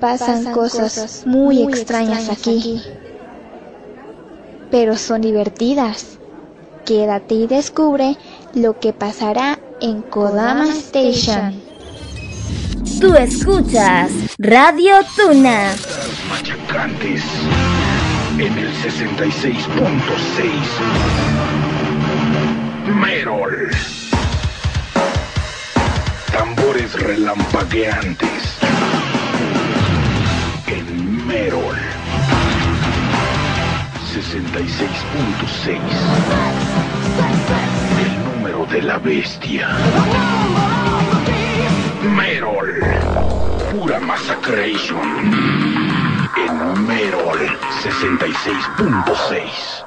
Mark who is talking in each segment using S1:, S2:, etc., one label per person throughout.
S1: Pasan, cosas, muy, extrañas, aquí. Pero son divertidas. Quédate y descubre lo que pasará en Kodama Station.
S2: Tú escuchas Radio Tuna.
S3: machacantes en el 66.6. Merol. Tambores relampagueantes Merol. 66.6. El número de la bestia. Merol. Pura Massacration. En Merol 66.6.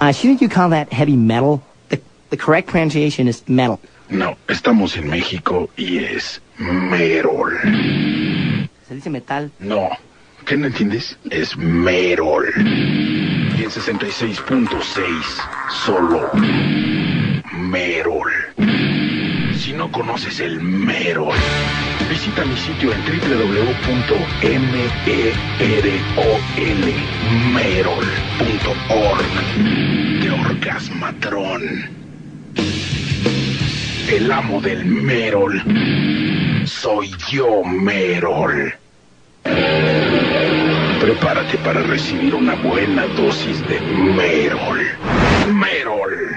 S4: Uh, shouldn't you call that heavy metal? The, the correct pronunciation is metal.
S3: No, estamos en México y es Merol.
S4: Se dice metal.
S3: No, ¿qué no entiendes? Es Merol. Y en 66.6, solo Merol. Si no conoces el Merol, visita mi sitio en www.merol.org de Orgasmatrón. El amo del Merol. Soy yo, Merol. Prepárate para recibir una buena dosis de Merol. Merol.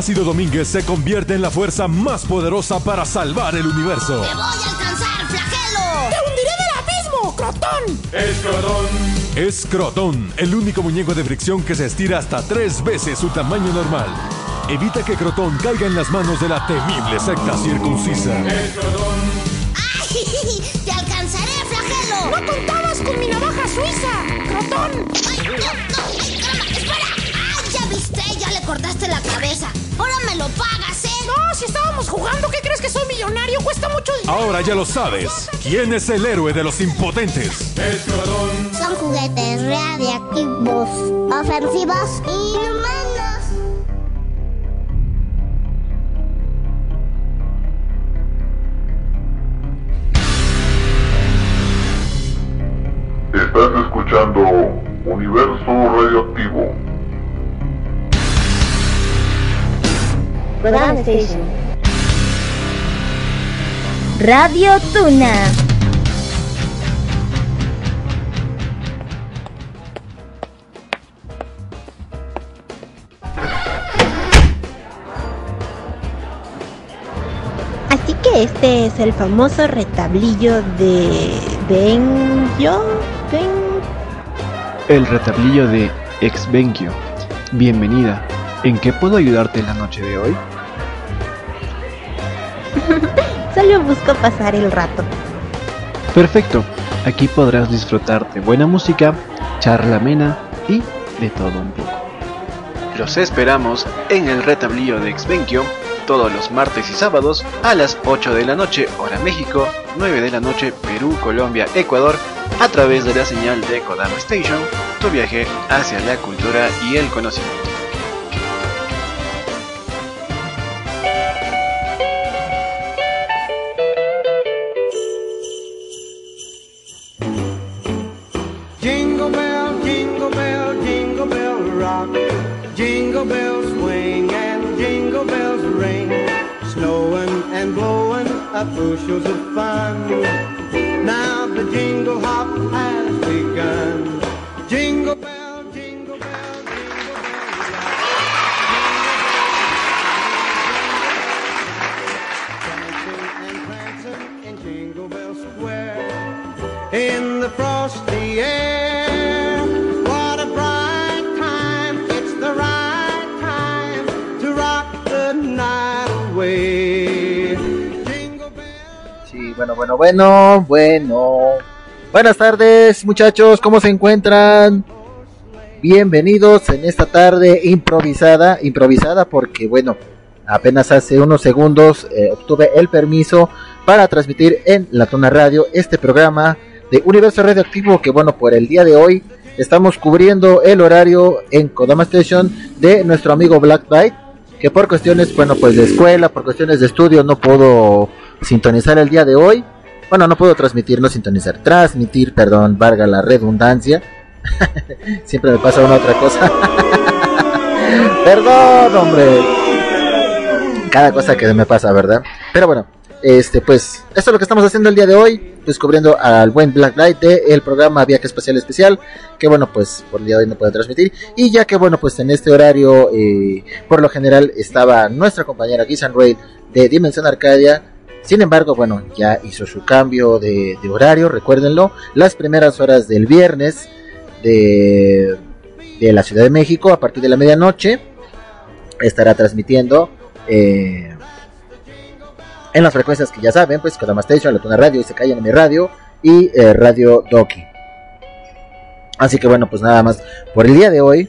S5: Flácido Domínguez se convierte en la fuerza más poderosa para salvar el universo.
S6: ¡Te voy a alcanzar, flagelo!
S7: ¡Te hundiré del abismo, Crotón!
S5: ¡Escrotón! Escrotón, el único muñeco de fricción que se estira hasta tres veces su tamaño normal. Evita que Crotón caiga en las manos de la temible secta circuncisa.
S6: ¡Ay! ¡Te alcanzaré, flagelo!
S7: ¡No contabas con mi navaja suiza, Crotón!
S6: ¡Ay, no, no! ¡Ay, caramba! ¡Espera! ¡Ay, ya viste! Ya le cortaste la cabeza. Ahora me lo pagas, ¿eh?
S7: No, si estábamos jugando, ¿qué crees que soy millonario? Cuesta mucho dinero.
S5: Ahora ya lo sabes. ¿Quién es el héroe de los impotentes? Escrotón.
S6: Son juguetes radiactivos, ofensivos y
S8: Radio Tuna.
S9: Así que este es el famoso retablillo de. Ben...
S10: El retablillo de Exvenkio. Bienvenida. ¿En qué puedo ayudarte la noche de hoy?
S9: Solo busco pasar el rato.
S10: Perfecto. Aquí podrás disfrutar de buena música, charla amena y de todo un poco. Los esperamos en el retablillo de Exvenkio todos los martes y sábados a las 8 de la noche hora México, 9 de la noche Perú, Colombia, Ecuador, a través de la señal de Kodama Station, tu viaje hacia la cultura y el conocimiento.
S11: Bueno, bueno. Buenas tardes, muchachos, ¿cómo se encuentran? Bienvenidos en esta tarde improvisada, improvisada porque, bueno, apenas hace unos segundos eh, obtuve el permiso para transmitir en la Tona Radio este programa de Universo Radioactivo que, bueno, por el día de hoy estamos cubriendo el horario en Kodama Station de nuestro amigo Black Byte, que por cuestiones, bueno, pues de escuela, por cuestiones de estudio no puedo sintonizar el día de hoy. Bueno, no puedo transmitir, no sintonizar, transmitir, perdón, valga la redundancia. Siempre me pasa una otra cosa. perdón, hombre. Cada cosa que me pasa, ¿verdad? Pero bueno, este, pues, esto es lo que estamos haciendo el día de hoy, descubriendo al buen Black Light del programa Viaje Espacial Especial, que bueno, pues por el día de hoy no puede transmitir. Y ya que bueno, pues en este horario, eh, por lo general estaba nuestra compañera Gizan Rail de Dimensión Arcadia. Sin embargo, bueno, ya hizo su cambio de, horario, recuérdenlo. Las primeras horas del viernes de, de la Ciudad de México, a partir de la medianoche, estará transmitiendo. Eh, en las frecuencias que ya saben, pues Kodama Station, La Radio Se Callan en mi radio y eh, Radio Doki. Así que bueno, pues nada más por el día de hoy,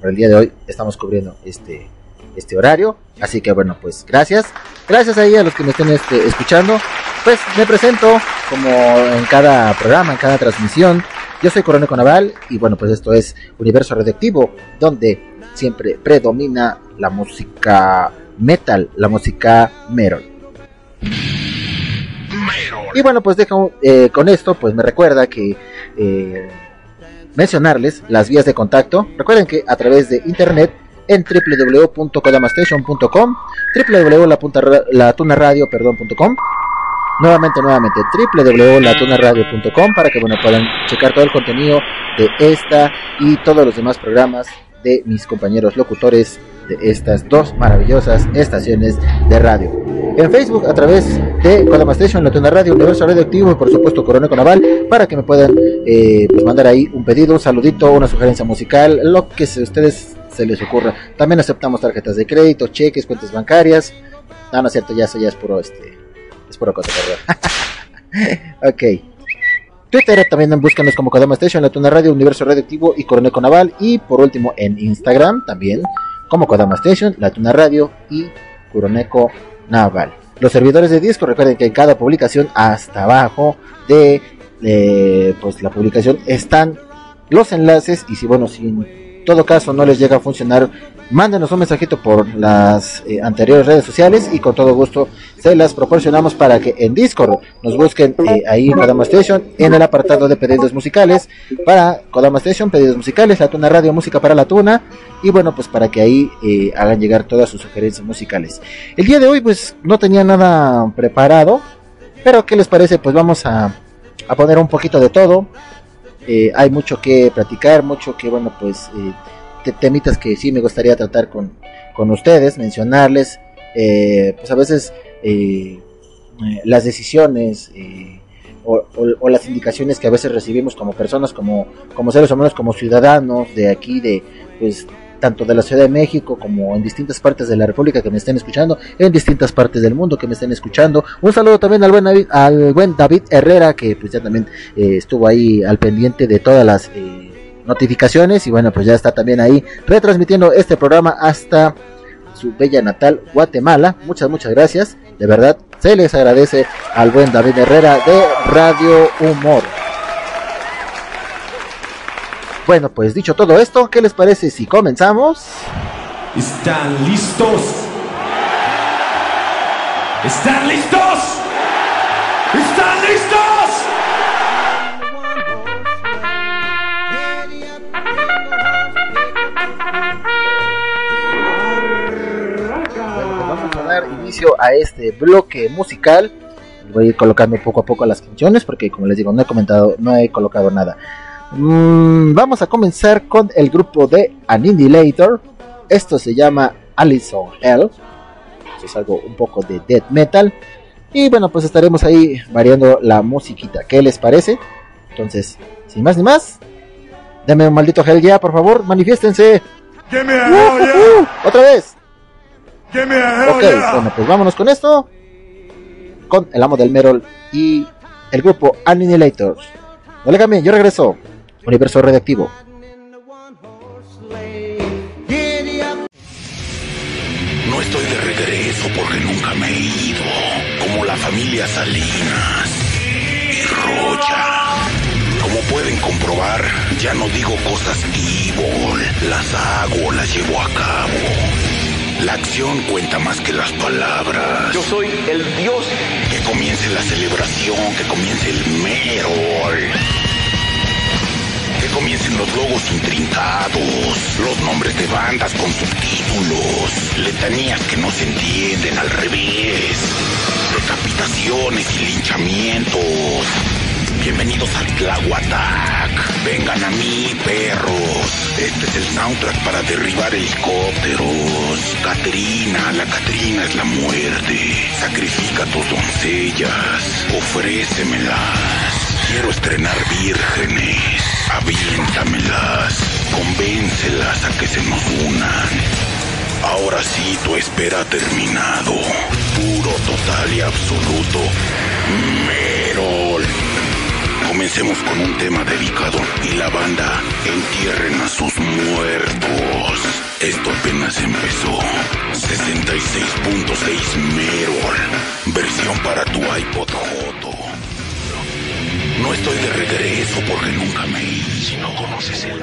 S11: por el día de hoy estamos cubriendo este este horario, así que bueno, pues gracias. Gracias ahí a los que me estén este, escuchando. Pues me presento como en cada programa, en cada transmisión. Yo soy Coronel Conaval y bueno, pues esto es Universo Radioactivo, donde siempre predomina la música metal, la música metal. Y bueno, pues dejo eh, con esto, pues me recuerda que eh, mencionarles las vías de contacto. Recuerden que a través de internet en www.kodamastation.com, www.latunaradio.com, nuevamente, nuevamente, www.latunaradio.com para que bueno, puedan checar todo el contenido de esta y todos los demás programas de mis compañeros locutores de estas dos maravillosas estaciones de radio. En Facebook a través de Kodama Station, La Tuna Radio, Universo Radioactivo y por supuesto Coronel Naval para que me puedan eh, pues mandar ahí un pedido, un saludito, una sugerencia musical, lo que ustedes se les ocurra. También aceptamos tarjetas de crédito, cheques, cuentas bancarias. No, no es cierto, ya eso ya es puro este es puro cosa, ok. Twitter también búscanos como Kodama Station, La Tuna Radio, Universo Radioactivo y Coronel Naval y por último en Instagram también como Kodama Station, La Tuna Radio y Kuroneko Naval. Los servidores de disco, recuerden que en cada publicación hasta abajo de eh, pues la publicación están los enlaces y si bueno, si en todo caso no les llega a funcionar, mándenos un mensajito por las eh, anteriores redes sociales y con todo gusto se las proporcionamos para que en Discord nos busquen eh, ahí en Kodama Station en el apartado de pedidos musicales para Kodama Station, pedidos musicales, la Tuna Radio, música para la Tuna y bueno pues para que ahí eh, hagan llegar todas sus sugerencias musicales. El día de hoy pues no tenía nada preparado, pero ¿qué les parece? Pues vamos a, a poner un poquito de todo. Eh, hay mucho que platicar, mucho que bueno pues... Eh, temitas que sí me gustaría tratar con, con ustedes, mencionarles, eh, pues a veces eh, las decisiones eh, o, o, o, las indicaciones que a veces recibimos como personas, como, como seres humanos, como ciudadanos de aquí, de pues tanto de la Ciudad de México como en distintas partes de la República que me estén escuchando, en distintas partes del mundo que me estén escuchando. Un saludo también al buen David, al buen David Herrera que pues ya también eh, estuvo ahí al pendiente de todas las eh, notificaciones. Y bueno pues ya está también ahí retransmitiendo este programa hasta su bella natal Guatemala. Muchas muchas gracias. De verdad se les agradece al buen David Herrera de Radio Humor bueno pues dicho todo esto qué les parece si comenzamos
S12: están listos están listos están listos
S11: inicio a este bloque musical. Voy a ir colocando poco a poco las canciones porque como les digo no he comentado, no he colocado nada. Mm, vamos a comenzar con el grupo de Annihilator. Esto se llama Alison Hell. Esto es algo un poco de death metal. Y bueno, pues estaremos ahí variando la musiquita. ¿Qué les parece? Entonces, sin más ni más, denme un maldito hell ya, por favor, manifiéstense.
S12: Uh, uh, uh,
S11: Otra vez.
S12: ok,
S11: yeah. bueno, pues vámonos con esto. Con el amo del Merol y el grupo Annihilators. No le cambien, yo regreso. Universo Radioactivo.
S3: No estoy de regreso porque nunca me he ido. Como la familia Salinas y Roya. Como pueden comprobar, ya no digo cosas evil. Las hago, las llevo a cabo. La acción cuenta más que las palabras.
S13: Yo soy el dios.
S3: Que comience la celebración, que comience el Merol. Comiencen los logos intrincados, los nombres de bandas con subtítulos, letanías que no se entienden al revés, decapitaciones y linchamientos. Bienvenidos al Tlahuatac. Vengan a mí, perros. Este es el soundtrack para derribar helicópteros. Catrina, la Catrina es la muerte. Sacrifica tus doncellas. Ofrécemelas. Quiero estrenar vírgenes. Aviéntamelas. Convéncelas a que se nos unan. Ahora sí, tu espera ha terminado. Puro, total y absoluto. Merol. Comencemos con un tema dedicado y la banda entierren a sus muertos. Esto apenas empezó. 66.6 Merol. Versión para tu iPod Joto. No estoy de regreso porque nunca me hice. Si no conoces el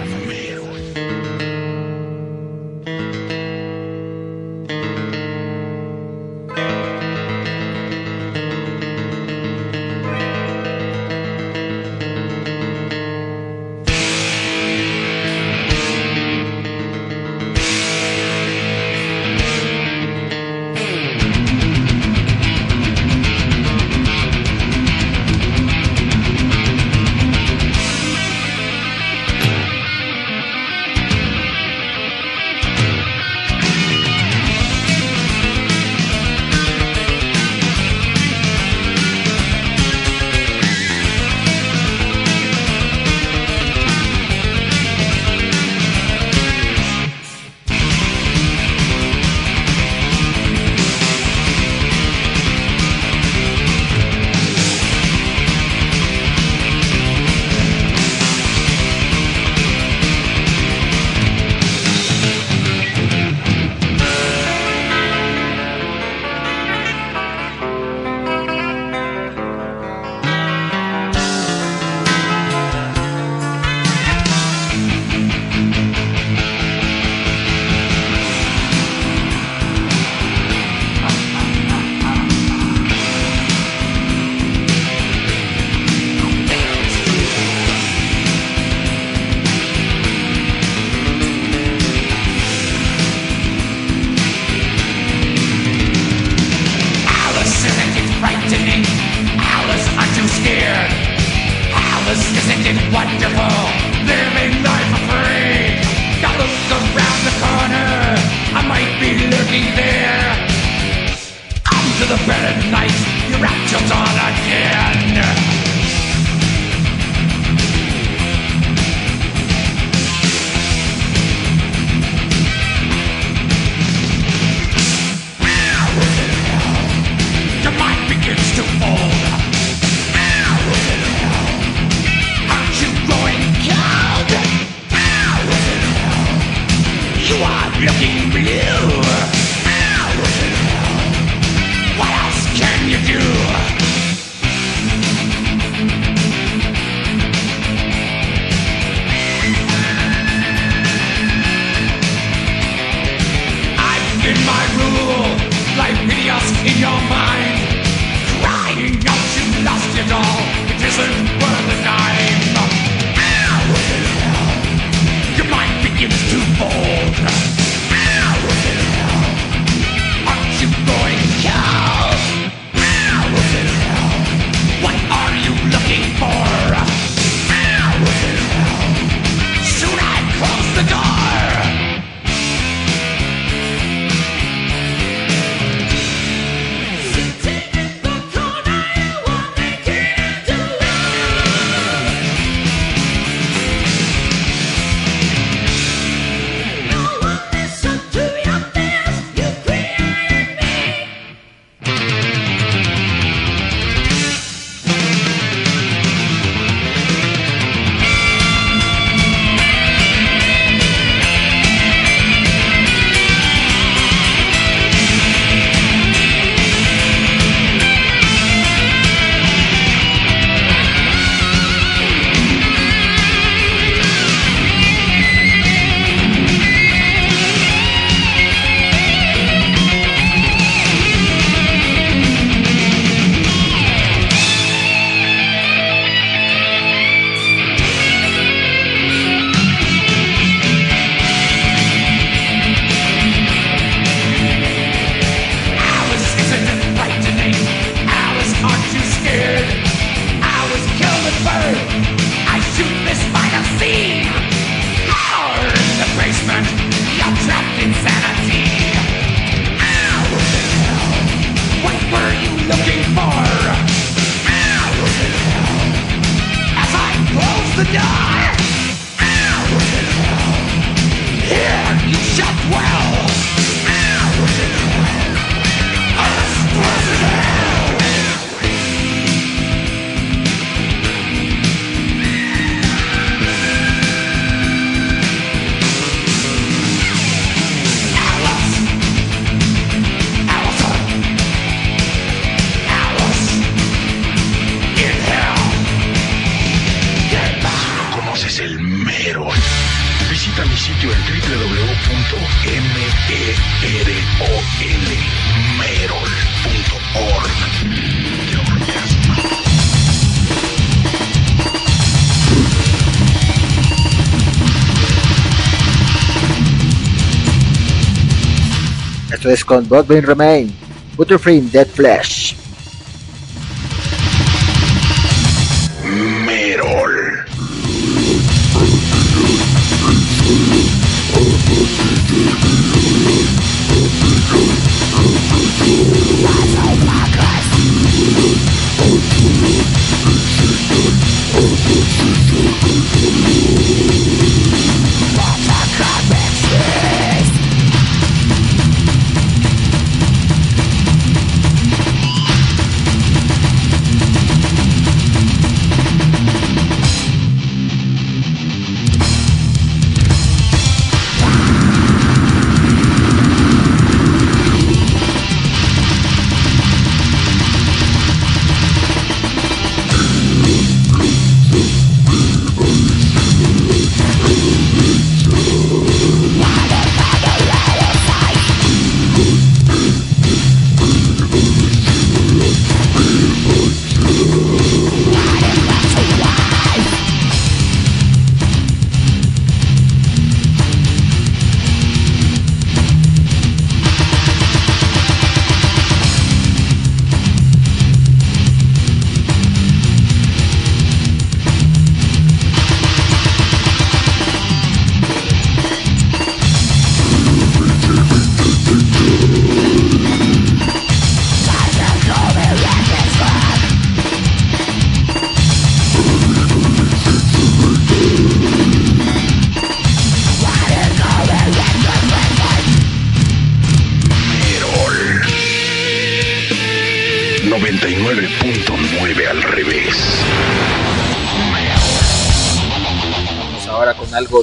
S14: con Bloodbrain Remain, Butterfree Dead Flesh.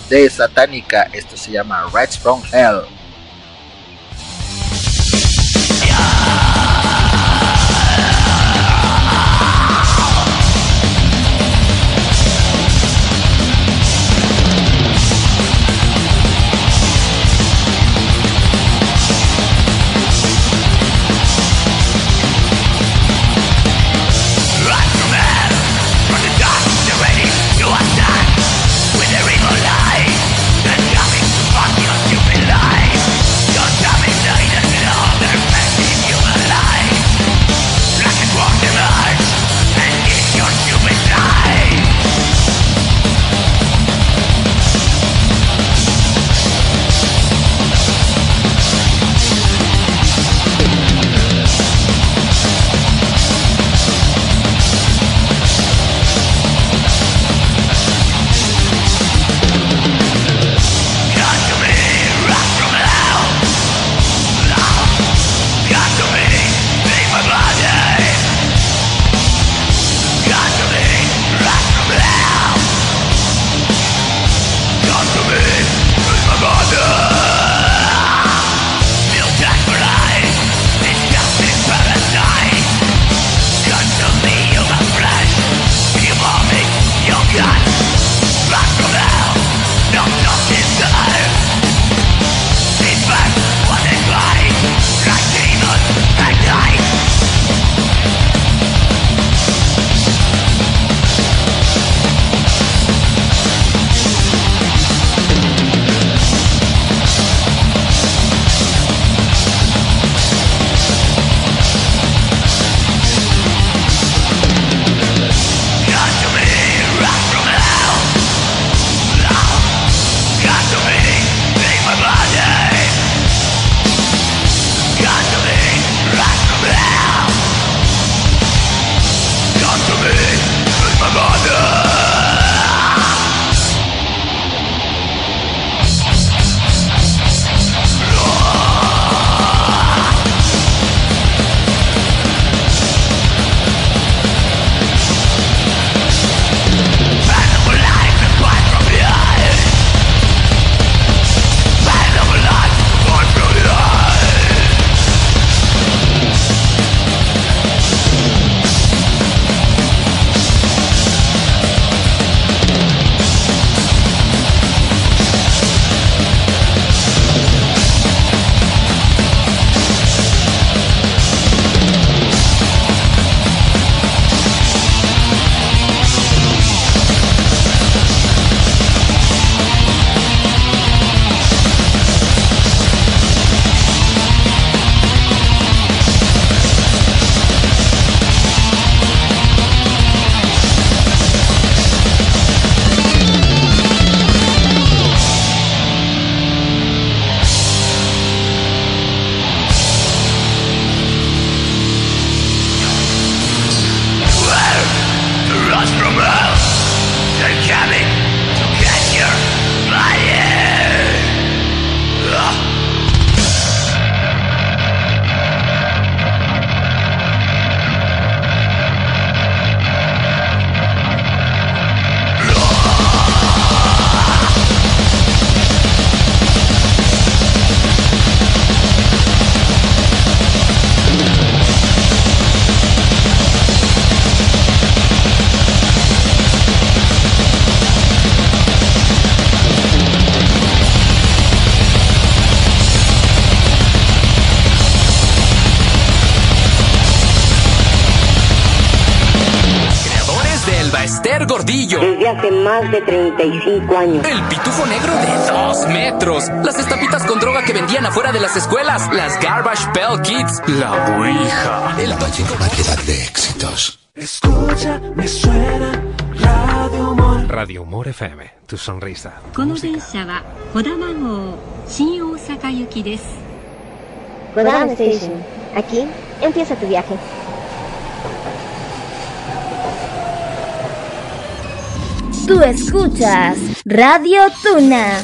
S14: De satánica. Esto se llama Rats from Hell.
S15: más de 35 años.
S16: El pitufo negro de 2 metros. Las estapitas con droga que vendían afuera de las escuelas. Las Garbage Pail Kids. La Ouija.
S17: El Valle variedad de éxitos.
S10: Escucha, me suena Radio Humor.
S18: Radio Humor FM, tu sonrisa.
S19: この電車は小玉号新大阪行きです。
S20: Kodama Station. Aquí empieza tu viaje.
S8: Tú escuchas Radio Tuna.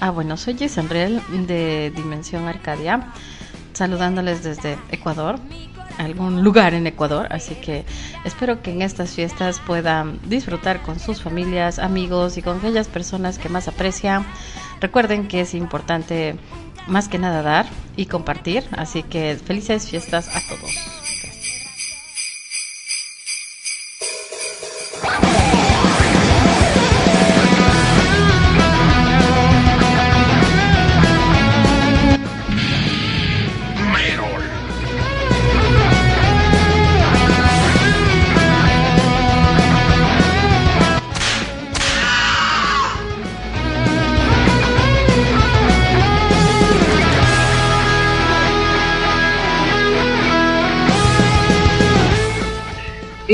S21: Ah, bueno, soy Jason de Dimensión Arcadia, saludándoles desde Ecuador. algún lugar en Ecuador, así que espero que en estas fiestas puedan disfrutar con sus familias, amigos y con aquellas personas que más aprecian. Recuerden que es importante más que nada dar y compartir, así que felices fiestas a todos.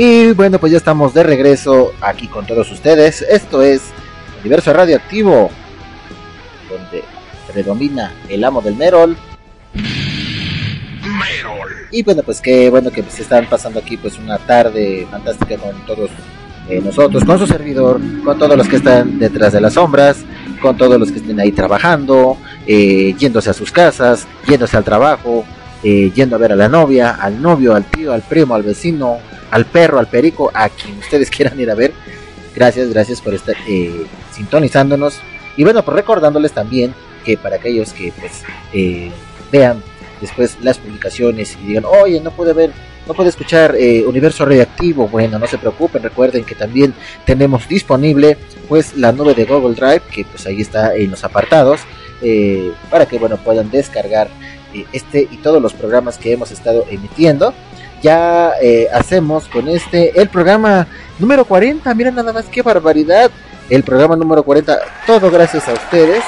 S11: Y bueno, pues ya estamos de regreso aquí con todos ustedes. Esto es Universo Radioactivo, donde predomina el amo del Merol. Y bueno, pues qué bueno que se están pasando aquí pues una tarde fantástica con todos eh, nosotros, con su servidor, con todos los que están detrás de las sombras, con todos los que estén ahí trabajando, eh, yéndose a sus casas, yéndose al trabajo, eh, yendo a ver a la novia, al novio, al tío, al primo, al vecino, al perro, al perico, a quien ustedes quieran ir a ver. Gracias, gracias por estar eh, sintonizándonos. Y bueno, pues recordándoles también que para aquellos que pues eh, vean después las publicaciones y digan, oye, no puede ver, no puede escuchar eh, Universo Radioactivo, bueno, no se preocupen, recuerden que también tenemos disponible pues la nube de Google Drive, que pues ahí está en los apartados, para que bueno puedan descargar este y todos los programas que hemos estado emitiendo. Ya eh, hacemos con este el programa número 40, miren nada más qué barbaridad, el programa número 40, todo gracias a ustedes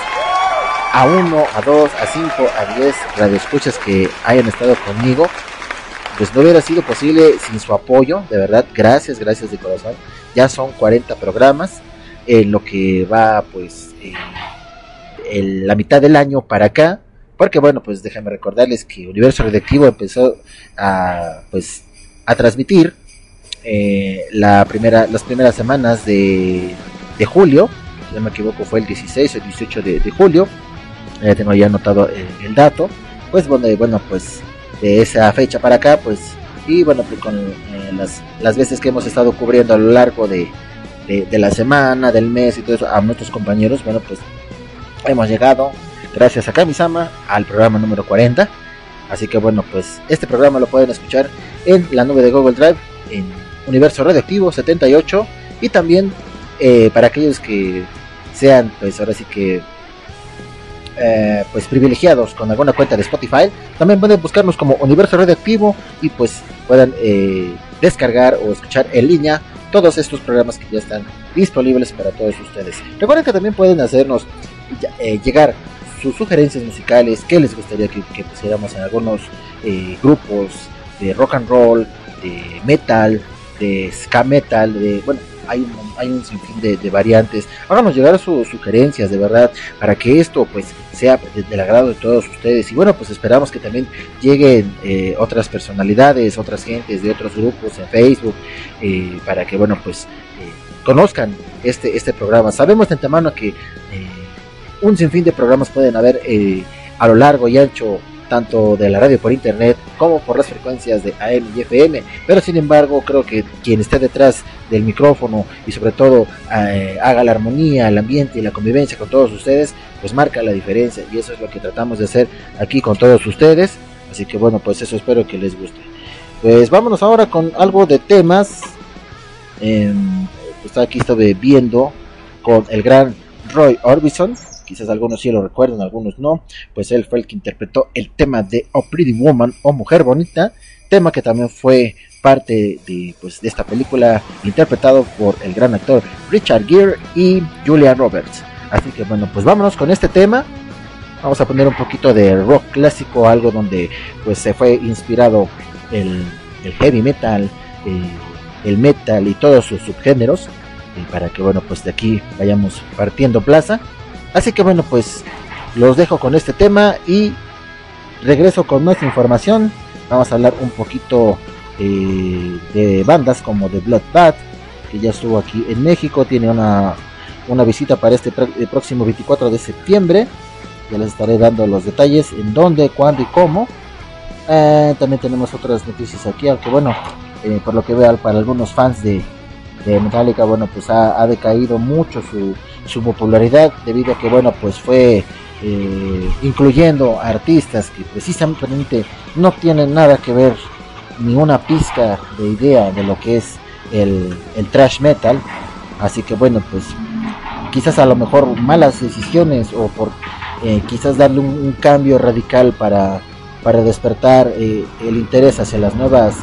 S11: a 1, a 2, a 5, a 10 radioescuchas que hayan estado conmigo. Pues no hubiera sido posible sin su apoyo, de verdad, gracias, gracias de corazón. Ya son 40 programas, en lo que va pues la mitad del año para acá. Porque bueno, pues déjenme recordarles que Universo Radioactivo empezó a pues a transmitir eh, la primera, las primeras semanas de, de julio, si no me equivoco fue el 16 o el 18 de, de julio, ya tengo ya anotado eh, el dato, pues bueno, eh, bueno, pues de esa fecha para acá, pues, y bueno, pues con eh, las, las veces que hemos estado cubriendo a lo largo de, de, de la semana, del mes y todo eso, a nuestros compañeros, bueno, pues hemos llegado, gracias a Kamisama, al programa número 40. Así que bueno, pues este programa lo pueden escuchar en la nube de Google Drive, en Universo Radioactivo 78, y también eh, para aquellos que sean, pues ahora sí que eh, pues privilegiados con alguna cuenta de Spotify, también pueden buscarnos como Universo Radioactivo y pues puedan eh, descargar o escuchar en línea todos estos programas que ya están disponibles para todos ustedes. Recuerden que también pueden hacernos llegar sus sugerencias musicales, que les gustaría que, que pusiéramos en algunos eh, grupos de rock and roll, de metal, de ska metal, de bueno, hay un, hay un sinfín de, variantes. Háganos llegar sus sugerencias, de verdad, para que esto pues sea de- del agrado de todos ustedes. Y bueno, pues esperamos que también lleguen eh, otras personalidades, otras gentes de otros grupos en Facebook, eh, para que bueno, pues conozcan este, este programa. Sabemos de antemano que un sinfín de programas pueden haber eh, a lo largo y ancho tanto de la radio por internet como por las frecuencias de AM y FM, pero sin embargo creo que quien esté detrás del micrófono y sobre todo eh, haga la armonía, el ambiente y la convivencia con todos ustedes, pues marca la diferencia y eso es lo que tratamos de hacer aquí con todos ustedes, así que bueno, pues eso espero que les guste. Pues vámonos ahora con algo de temas. Eh, aquí estuve viendo con el gran Roy Orbison. Quizás algunos sí lo recuerdan, algunos no. Pues él fue el que interpretó el tema de Oh Pretty Woman o Mujer Bonita. Tema que también fue parte de, pues, de esta película interpretado por el gran actor Richard Gere y Julia Roberts. Así que bueno, pues vámonos con este tema. Vamos a poner un poquito de rock clásico, algo donde pues se fue inspirado el, el heavy metal, eh, el metal y todos sus subgéneros. eh, para que bueno, pues de aquí vayamos partiendo plaza. Así que bueno, pues los dejo con este tema y regreso con más información. Vamos a hablar un poquito eh, de bandas como The Bloodbath, que ya estuvo aquí en México, tiene una, una visita para este próximo 24 de septiembre. Ya les estaré dando los detalles en dónde, cuándo y cómo. Eh, también tenemos otras noticias aquí, aunque bueno, eh, por lo que veo para algunos fans de, de Metallica, bueno, pues ha, ha decaído mucho su, su popularidad debido a que, bueno, pues fue eh, incluyendo artistas que precisamente no tienen nada que ver ni una pizca de idea de lo que es el, el trash metal. Así que bueno, pues quizás a lo mejor malas decisiones o por eh, quizás darle un, cambio radical para, para despertar eh, el interés hacia las nuevas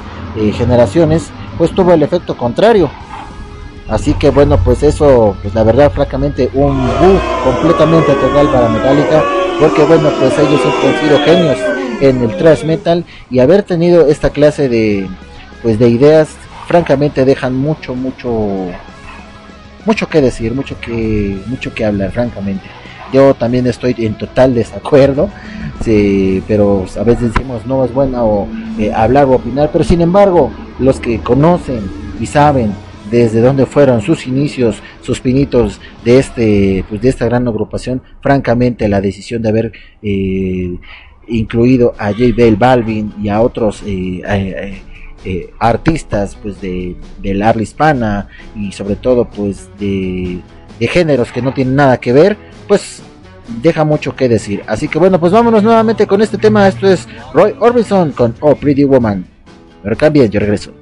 S11: generaciones, pues tuvo el efecto contrario. Así que bueno, pues eso, pues la verdad, francamente, un bu completamente total para Metallica, porque bueno, pues ellos han sido genios en el thrash metal y haber tenido esta clase de, pues de ideas, francamente dejan mucho, mucho, mucho que decir, mucho que, mucho que hablar, francamente. Yo también estoy en total desacuerdo, sí, pero a veces decimos no es bueno eh, hablar o opinar, pero sin embargo, los que conocen y saben desde dónde fueron sus inicios, sus pinitos de este, pues de esta gran agrupación, francamente la decisión de haber eh, incluido a J. Bell Balvin y a otros eh, eh, artistas pues de, del habla hispana y sobre todo pues de, de géneros que no tienen nada que ver, pues deja mucho que decir. Así que bueno, pues vámonos nuevamente con este tema. Esto es Roy Orbison con Oh Pretty Woman. Pero cambien, yo regreso.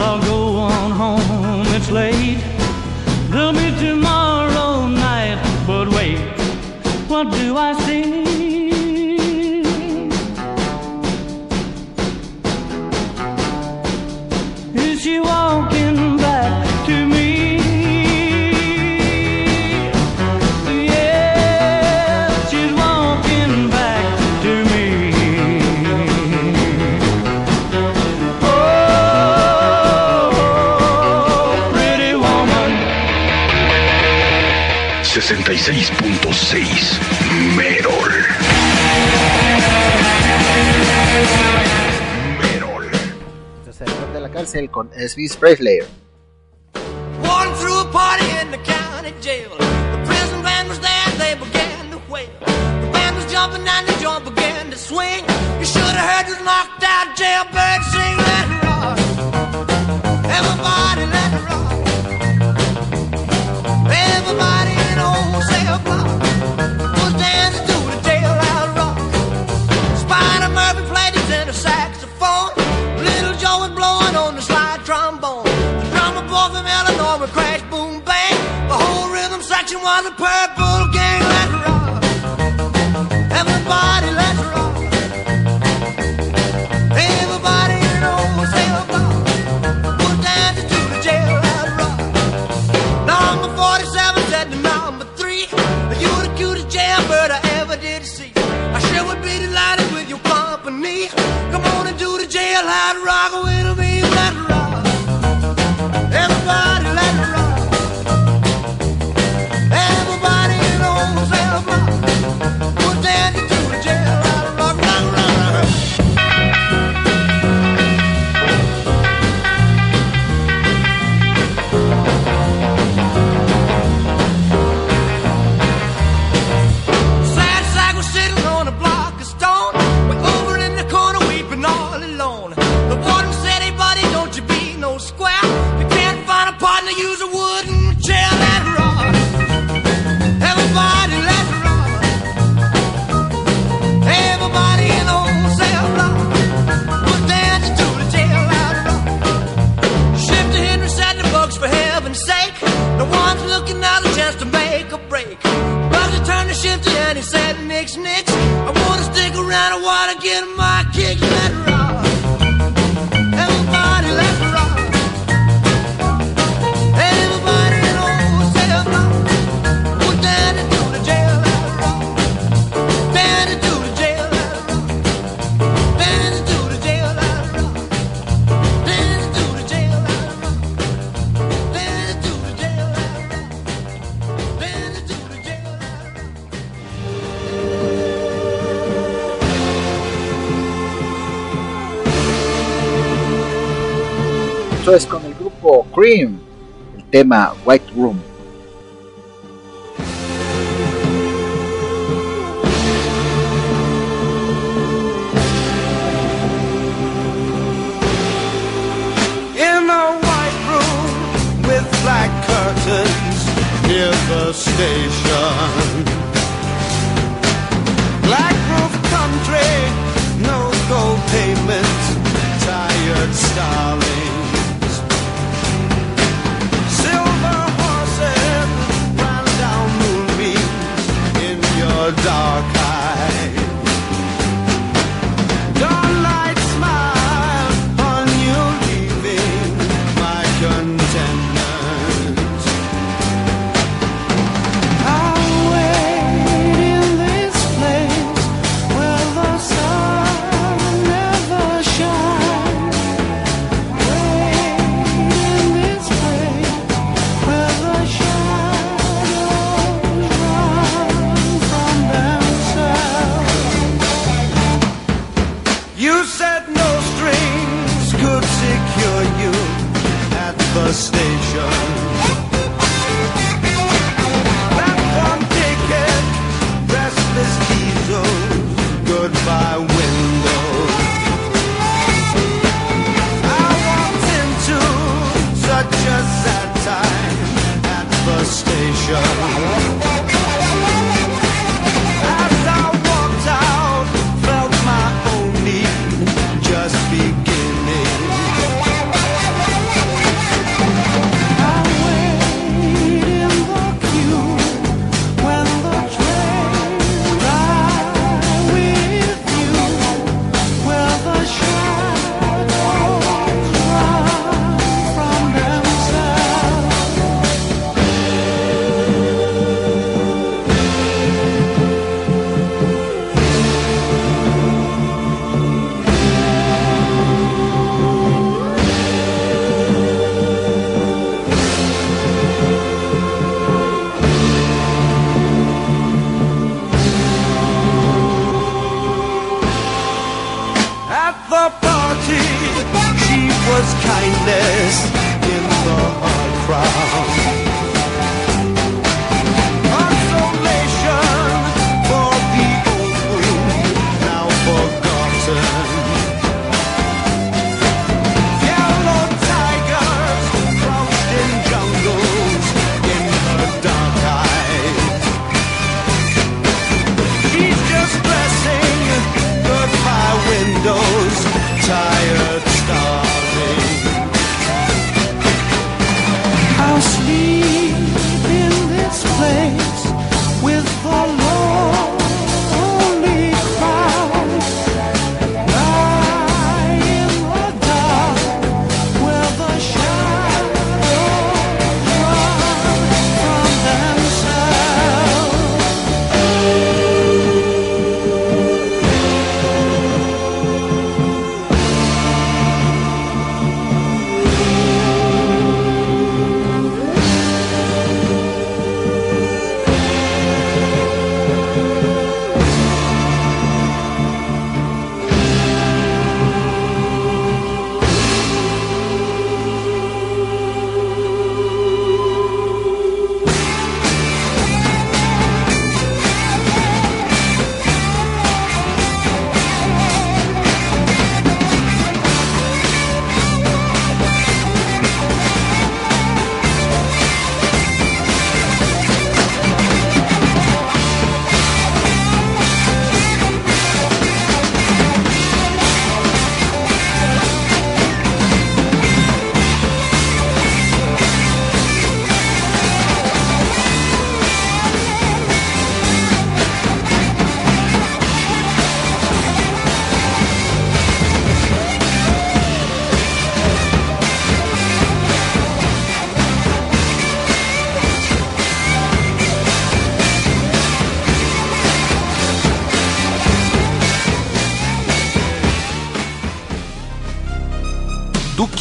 S13: I'll go
S11: cárcel con Elvis Presley.
S13: One
S11: tema White Room.
S10: in a white room with black curtains near the station.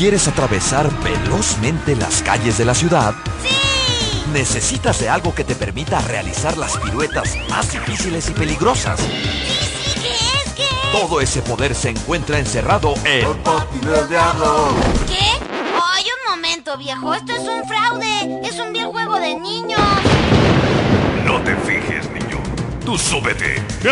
S22: ¿Quieres atravesar velozmente las calles de la ciudad?
S6: ¡Sí!
S22: ¿Necesitas de algo que te permita realizar las piruetas más difíciles y peligrosas?
S6: ¡Sí, sí! ¿Qué es? ¿Qué es?
S22: Todo ese poder se encuentra encerrado en...
S6: ¿Qué? ¡Ay, un momento, viejo! ¡Esto es un fraude! ¡Es un vil juego de niños!
S12: No te fijes, niño. Tú súbete.
S6: ¿Qué?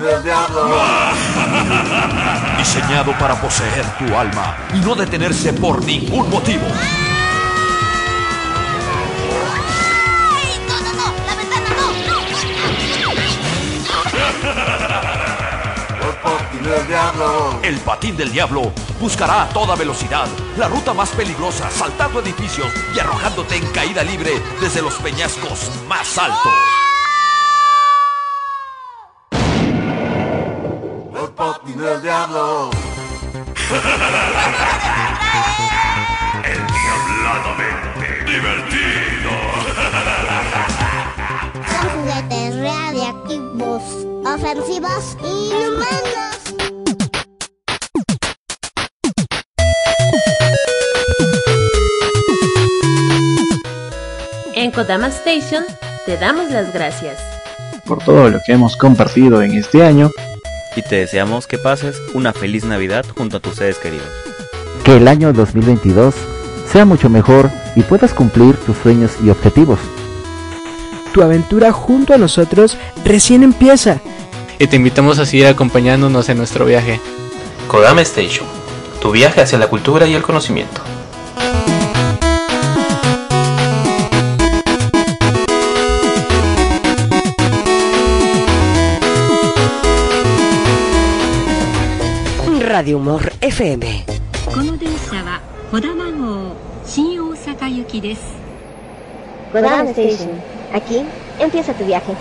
S6: ¡No!
S22: Diseñado para poseer tu alma y no detenerse por ningún motivo. El patín del diablo buscará a toda velocidad la ruta más peligrosa, saltando edificios y arrojándote en caída libre desde los peñascos más altos.
S12: El diabladamente divertido.
S6: Son juguetes radiactivos, ofensivos y humanos.
S20: En Kodama Station te damos las gracias.
S23: por todo lo que hemos compartido en este año.
S24: Y te deseamos que pases una feliz Navidad junto a tus seres queridos.
S11: Que el año 2022 sea mucho mejor y puedas cumplir tus sueños y objetivos.
S25: Tu aventura junto a nosotros recién empieza.
S26: Y te invitamos a seguir acompañándonos en nuestro viaje.
S27: Kodama Station, tu viaje hacia la cultura y el conocimiento.
S28: Radio Humor FM.
S19: この電車は小玉号新大阪行きです
S20: Kodama Station. Aquí empieza tu viaje.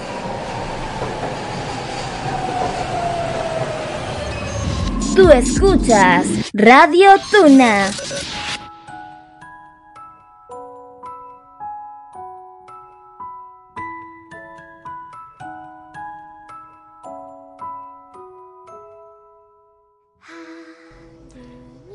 S2: Tú escuchas Radio Tuna.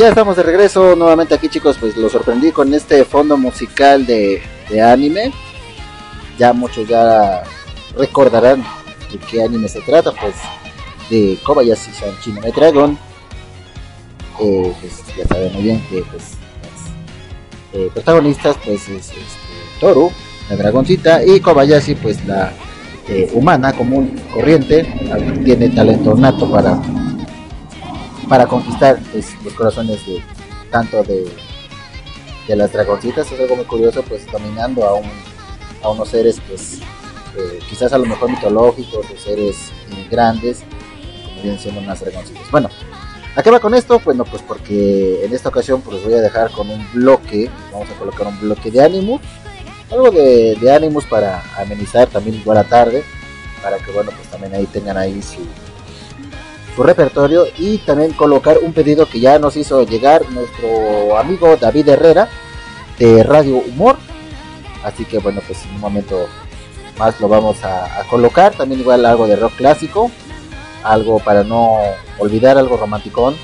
S11: Ya estamos de regreso nuevamente aquí chicos, pues los sorprendí con este fondo musical de, anime. Ya muchos ya recordarán de qué anime se trata, pues de Kobayashi-san Shiname Dragon. Eh, pues ya saben muy bien que pues las eh, protagonistas pues es este, Toru, la dragoncita, y Kobayashi pues la eh, humana común, corriente, tiene talento nato para para conquistar pues, los corazones de tanto de, de las dragoncitas es algo muy curioso pues dominando a, un, a unos seres pues eh, quizás a lo mejor mitológicos o seres eh, grandes como vienen siendo unas dragoncitas bueno ¿A qué va con esto? Bueno, pues porque en esta ocasión pues voy a dejar con un bloque, vamos a colocar un bloque de Animus, algo de, de Animus para amenizar también igual la tarde, para que bueno, pues también ahí tengan ahí su, su repertorio y también colocar un pedido que ya nos hizo llegar nuestro amigo David Herrera de Radio Humor. Así que bueno, pues en un momento más lo vamos a, colocar. También igual algo de rock clásico, algo para no olvidar, algo romanticón.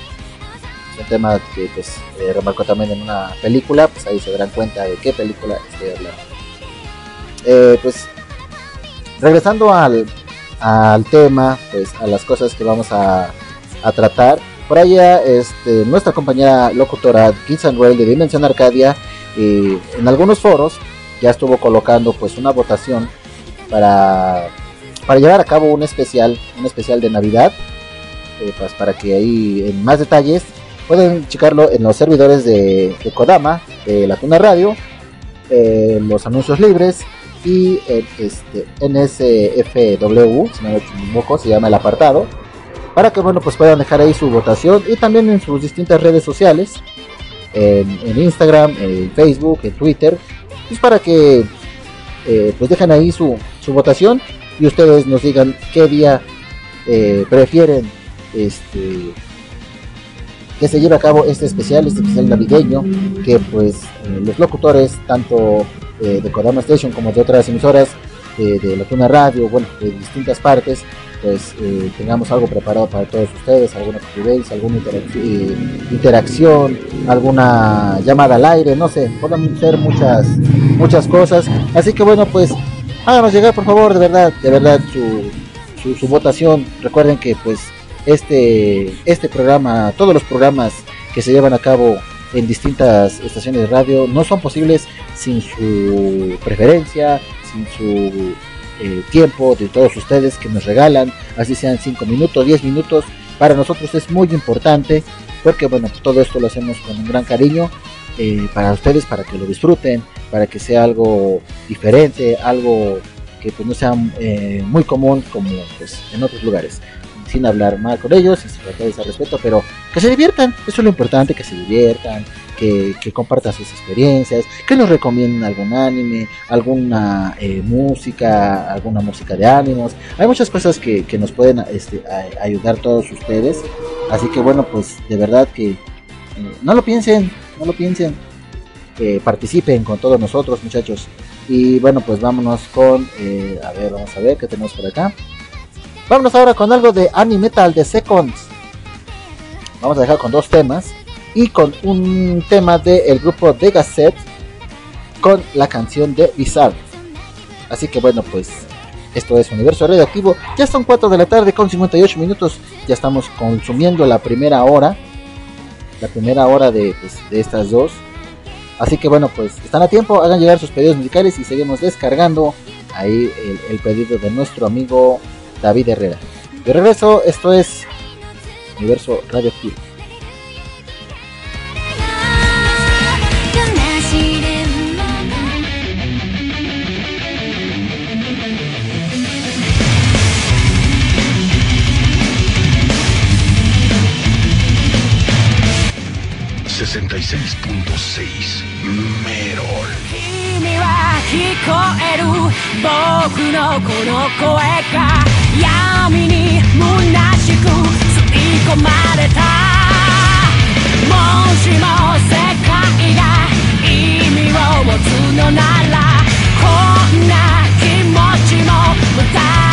S11: Es un tema que pues eh, remarcó también en una película, pues ahí se darán cuenta de qué película estoy hablando. Eh, pues regresando al, al tema, pues a las cosas que vamos a, a tratar. Por allá, este, nuestra compañera locutora Kids and Rail de Dimensión Arcadia, en algunos foros ya estuvo colocando pues una votación para, para llevar a cabo un especial, un especial de Navidad, eh, pues para que ahí en más detalles pueden checarlo en los servidores de, de Kodama, de la Tuna Radio, eh, los anuncios libres y el este, NSFW, si no me equivoco, se llama el apartado, para que bueno pues puedan dejar ahí su votación y también en sus distintas redes sociales, en, en Instagram, en Facebook, en Twitter, pues para que eh, pues dejen ahí su, su votación y ustedes nos digan qué día eh, prefieren este que se lleve a cabo este especial, este especial navideño, que pues eh, los locutores, tanto eh, de Kodama Station como de otras emisoras eh, de la Tuna Radio, bueno, de distintas partes, pues eh, tengamos algo preparado para todos ustedes, alguna actividad, alguna eh, interacción, alguna llamada al aire, no sé, pueden ser muchas, muchas cosas. Así que bueno, pues háganos llegar por favor, de verdad, de verdad su, su, su votación. Recuerden que pues este, este programa, todos los programas que se llevan a cabo en distintas estaciones de radio no son posibles sin su preferencia, sin su eh, tiempo de todos ustedes que nos regalan, así sean 5 minutos, 10 minutos, para nosotros es muy importante porque bueno, todo esto lo hacemos con un gran cariño eh, para ustedes, para que lo disfruten, para que sea algo diferente, algo que pues no sea eh, muy común como pues en otros lugares sin hablar mal con ellos, sin faltarles al respeto, pero que se diviertan, eso es lo importante, que se diviertan, que, compartan sus experiencias, que nos recomienden algún anime, alguna eh, música, alguna música de ánimos, hay muchas cosas que, que nos pueden este, ayudar todos ustedes, así que bueno, pues de verdad que eh, no lo piensen, no lo piensen, participen con todos nosotros muchachos, y bueno, pues vámonos con, eh, a ver, vamos a ver qué tenemos por acá. Vámonos ahora con algo de Animetal de Seconds. Vamos a dejar con dos temas y con un tema del grupo de Gazette con la canción de Bizarre. Así que bueno, pues esto es Universo Radioactivo. Ya son 4 de la tarde con 58 minutos. Ya estamos consumiendo la primera hora. La primera hora de, pues, de estas dos. Así que bueno, pues están a tiempo. Hagan llegar sus pedidos musicales y seguimos descargando ahí el pedido de nuestro amigo David Herrera. De regreso, esto es Universo Radioactivo.
S3: ...66.6...
S29: ...Merol... は聞こえる僕のこの声が闇に虚しく吸い込まれた。もしも世界が意味を持つのならこんな気持ちも無駄。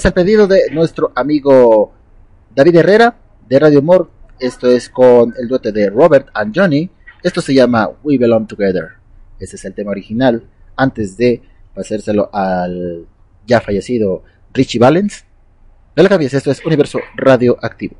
S11: Es el pedido de nuestro amigo David Herrera de Radio More. Esto es con el dueto de Robert and Johnny. Esto se llama We Belong Together. Ese es el tema original. Antes de pasárselo al ya fallecido Richie Valens. No le cambies, esto es Universo Radioactivo.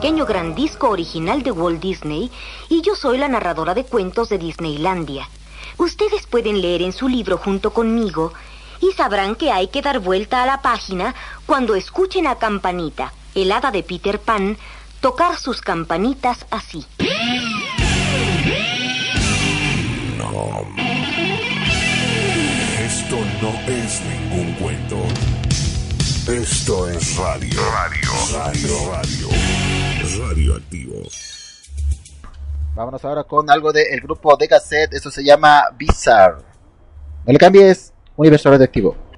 S30: Pequeño gran disco original de Walt Disney y yo soy la narradora de cuentos de Disneylandia. Ustedes pueden leer en su libro junto conmigo y sabrán que hay que dar vuelta a la página cuando escuchen a Campanita, el hada de Peter Pan, tocar sus campanitas así.
S31: No. Esto no es ningún cuento. Esto es radio. Radio. Radio. Radio. Radioactivo.
S11: Vámonos ahora con algo del grupo de Gasset. Esto se llama Bizarre. No le cambies. Universo Radioactivo.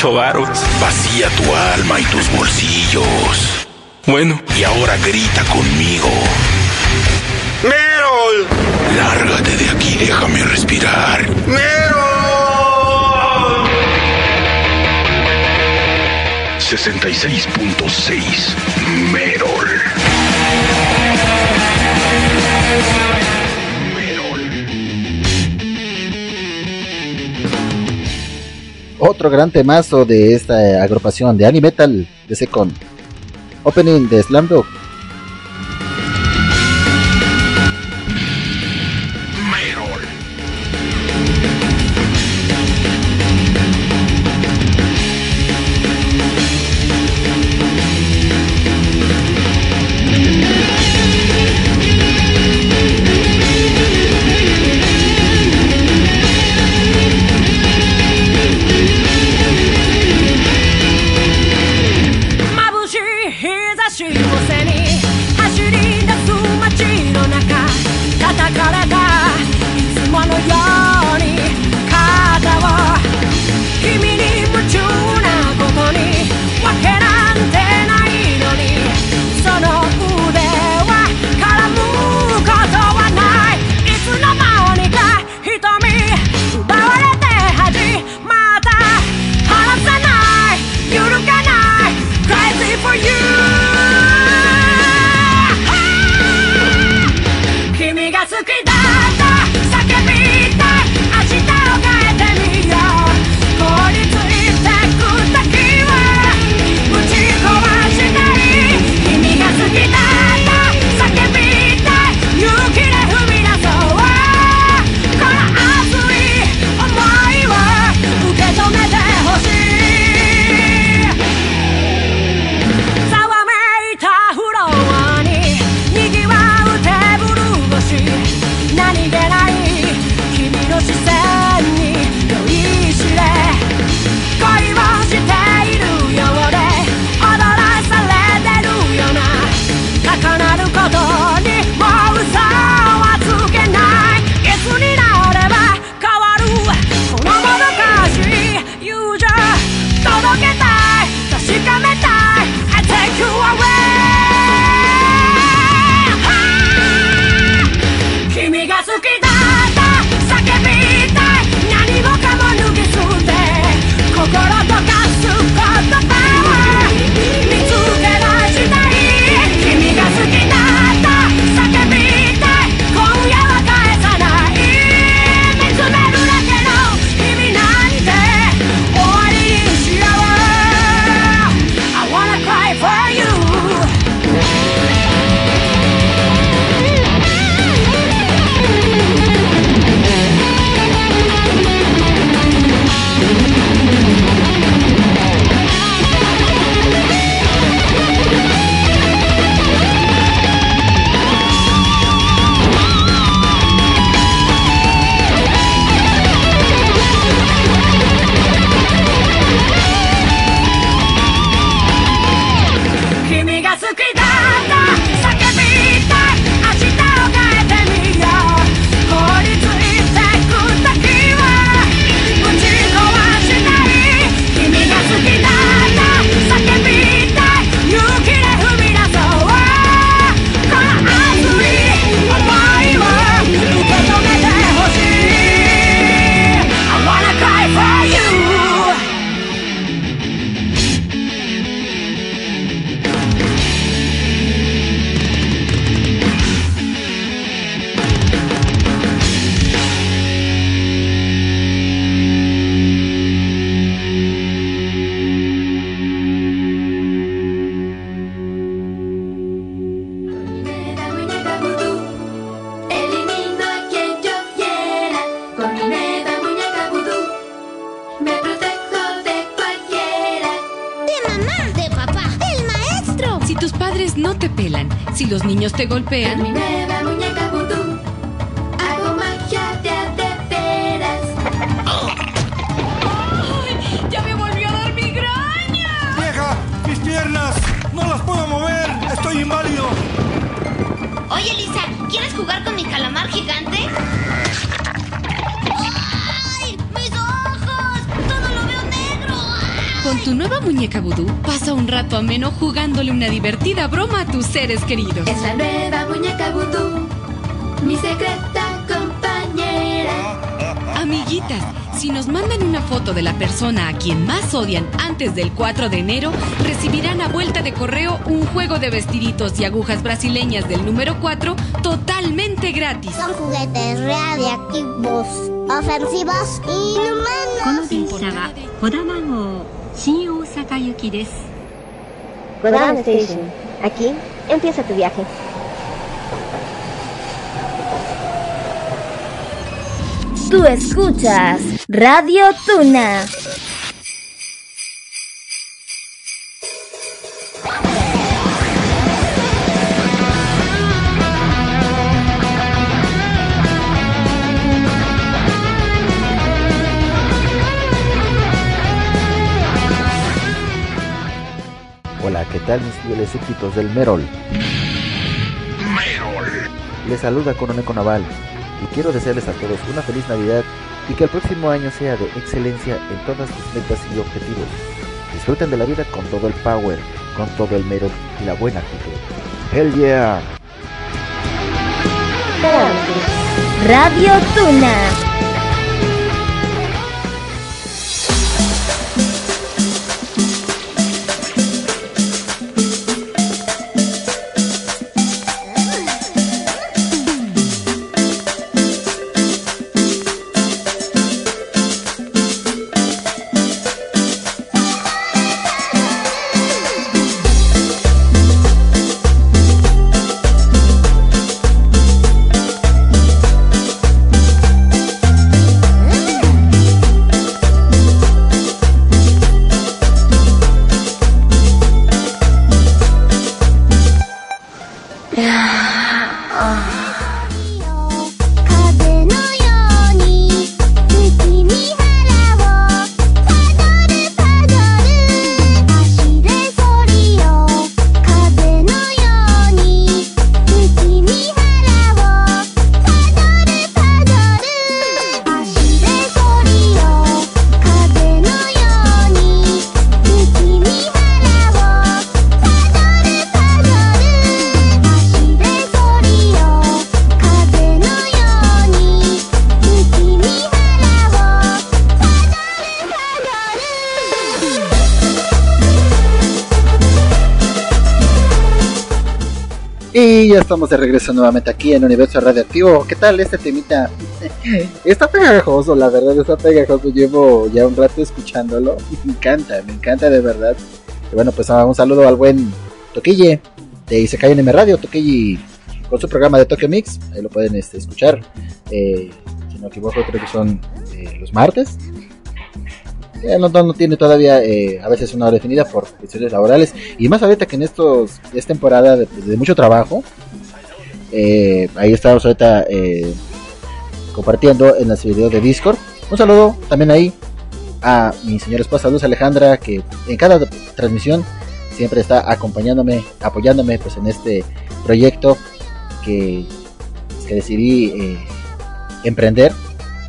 S3: Vacía tu alma y tus bolsillos.
S32: Bueno.
S3: Y ahora grita conmigo.
S32: ¡Merol!
S3: Lárgate de aquí, déjame respirar.
S32: ¡Merol!
S3: 66.6 Merol.
S29: Otro gran temazo de esta agrupación de Animetal de Second. Opening de Slam
S33: Dog no te pelan, si los niños te golpean,
S6: Mi nueva muñeca vudú. Hago magia de a de veras.
S33: ¡Ya me volvió a dar migraña!
S29: ¡Vieja! ¡Mis piernas! ¡No las puedo mover! ¡Estoy inválido!
S34: Oye, Lisa, ¿quieres jugar con mi calamar gigante?
S33: Con tu nueva muñeca vudú, pasa un rato ameno jugándole una divertida broma a tus seres queridos.
S6: Es la nueva muñeca vudú. Mi secreta compañera.
S33: Amiguitas, si nos mandan una foto de la persona a quien más odian antes del 4 de enero, recibirán a vuelta de correo un juego de vestiditos y agujas brasileñas del número 4 totalmente gratis.
S35: Son juguetes radiactivos, ofensivos y
S19: この
S35: inhumanos.
S19: 電車はこだま号新大阪行きです
S20: Kodama Station. Aquí empieza tu viaje.
S2: Tú escuchas Radio Tuna.
S11: Tal mis fieles súbditos del Merol? Les saluda Coroneco Naval y quiero desearles a todos una feliz Navidad y que el próximo año sea de excelencia en todas sus metas y objetivos. Disfruten de la vida con todo el power, con todo el Merol y la buena actitud. Hell yeah!
S2: Radio Tuna.
S11: Estamos de regreso nuevamente aquí en Universo Radioactivo. ¿Qué tal este temita? Está pegajoso, la verdad, está pegajoso. Llevo ya un rato escuchándolo. Me encanta, me encanta de verdad. Y bueno, pues ah, un saludo al buen Toquille de Isekai NM Radio. Toquille con su programa de Tokyo Mix. Ahí lo pueden este, escuchar. Eh, si no equivoco, creo que son eh, los martes. Eh, no, no- no tiene todavía eh, a veces una hora definida por cuestiones laborales y más ahorita que en estos es temporada de, de mucho trabajo eh, ahí estamos ahorita eh, compartiendo en los videos de Discord. Un saludo también ahí a mi señora esposa Luz Alejandra que en cada transmisión siempre está acompañándome apoyándome pues en este proyecto que, que decidí eh, emprender.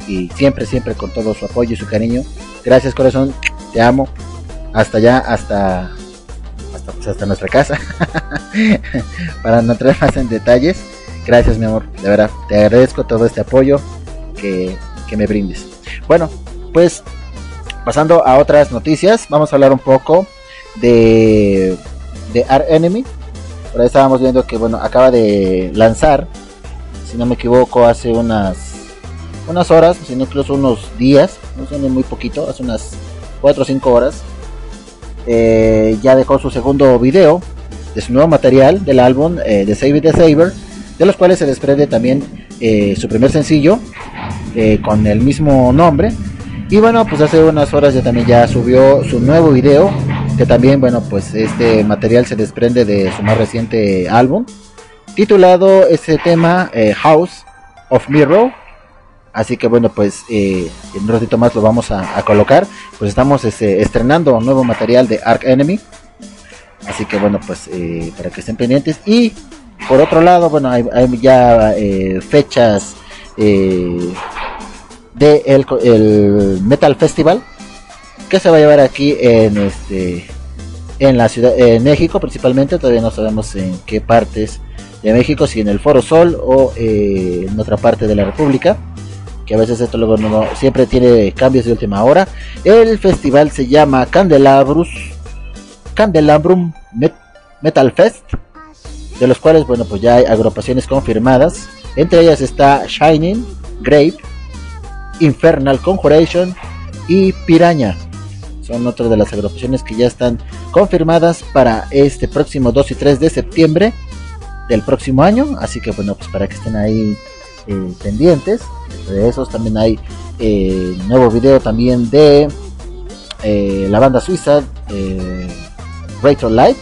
S11: Y siempre siempre con todo su apoyo y su cariño. Gracias corazón, te amo. Hasta allá, hasta, pues, hasta nuestra casa. Para no entrar más en detalles. Gracias mi amor, de verdad. Te agradezco todo este apoyo que, que me brindes. Bueno, pues pasando a otras noticias, vamos a hablar un poco de, de Art Enemy. Por ahí estábamos viendo que bueno, acaba de lanzar, si no me equivoco, hace unas unas horas, sino incluso unos días, no sé, muy poquito, hace unas 4 o 5 horas, eh, ya dejó su segundo video de su nuevo material del álbum eh, de Save It the Saber, de los cuales se desprende también eh, su primer sencillo eh, con el mismo nombre. Y bueno, pues hace unas horas ya también ya subió su nuevo video que también, bueno, pues este material se desprende de su más reciente álbum, titulado ese tema House of Mirror. Así que bueno, pues eh, en un ratito más lo vamos a, colocar. Pues estamos este, estrenando nuevo material de Arc Enemy. Así que bueno, pues eh, para que estén pendientes. Y por otro lado, bueno, hay, ya eh, fechas eh, de el, Metal Festival que se va a llevar aquí en este en la ciudad en México principalmente todavía no sabemos en qué partes de México si en el Foro Sol o en otra parte de la República que a veces esto luego no, siempre tiene cambios de última hora el festival se llama Candelabrus Candelabrum Met- Metal Fest de los cuales bueno pues ya hay agrupaciones confirmadas entre ellas está Shining Grave Infernal Conjuration y Piraña son otras de las agrupaciones que ya están confirmadas para este próximo 2 y 3 de septiembre del próximo año. Así que bueno, pues para que estén ahí eh, pendientes. De esos también hay eh, nuevo video también de eh, la banda suiza eh, Retro Light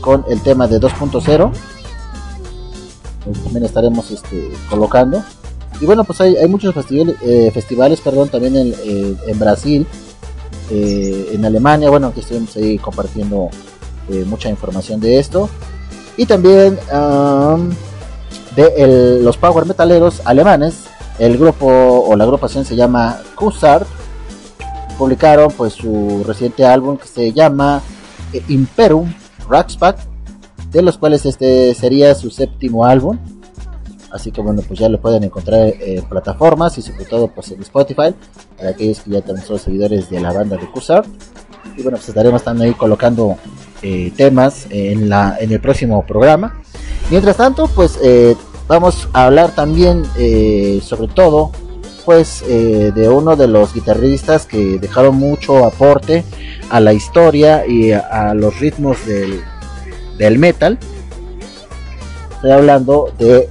S11: con el tema de 2.0. Pues también estaremos este, colocando. Y bueno, pues hay, hay muchos festivales, eh, festivales perdón, también en, eh, en Brasil, eh, en Alemania, bueno, que estuvimos ahí compartiendo mucha información de esto. Y también am, de los power metaleros alemanes, el grupo o la agrupación se llama Kusart, publicaron pues su reciente álbum que se llama eh, Imperum Raxpack, de los cuales este sería su séptimo álbum. Así que bueno, pues ya lo pueden encontrar en plataformas y sobre todo pues en Spotify para aquellos que ya también son seguidores de la banda de Cusar. Y bueno, pues estaremos también ahí colocando eh, temas en, la, en el próximo programa. Mientras tanto, pues eh, vamos a hablar también eh, sobre todo pues de uno de los guitarristas que dejaron mucho aporte a la historia y a, los ritmos del, del metal. Estoy hablando de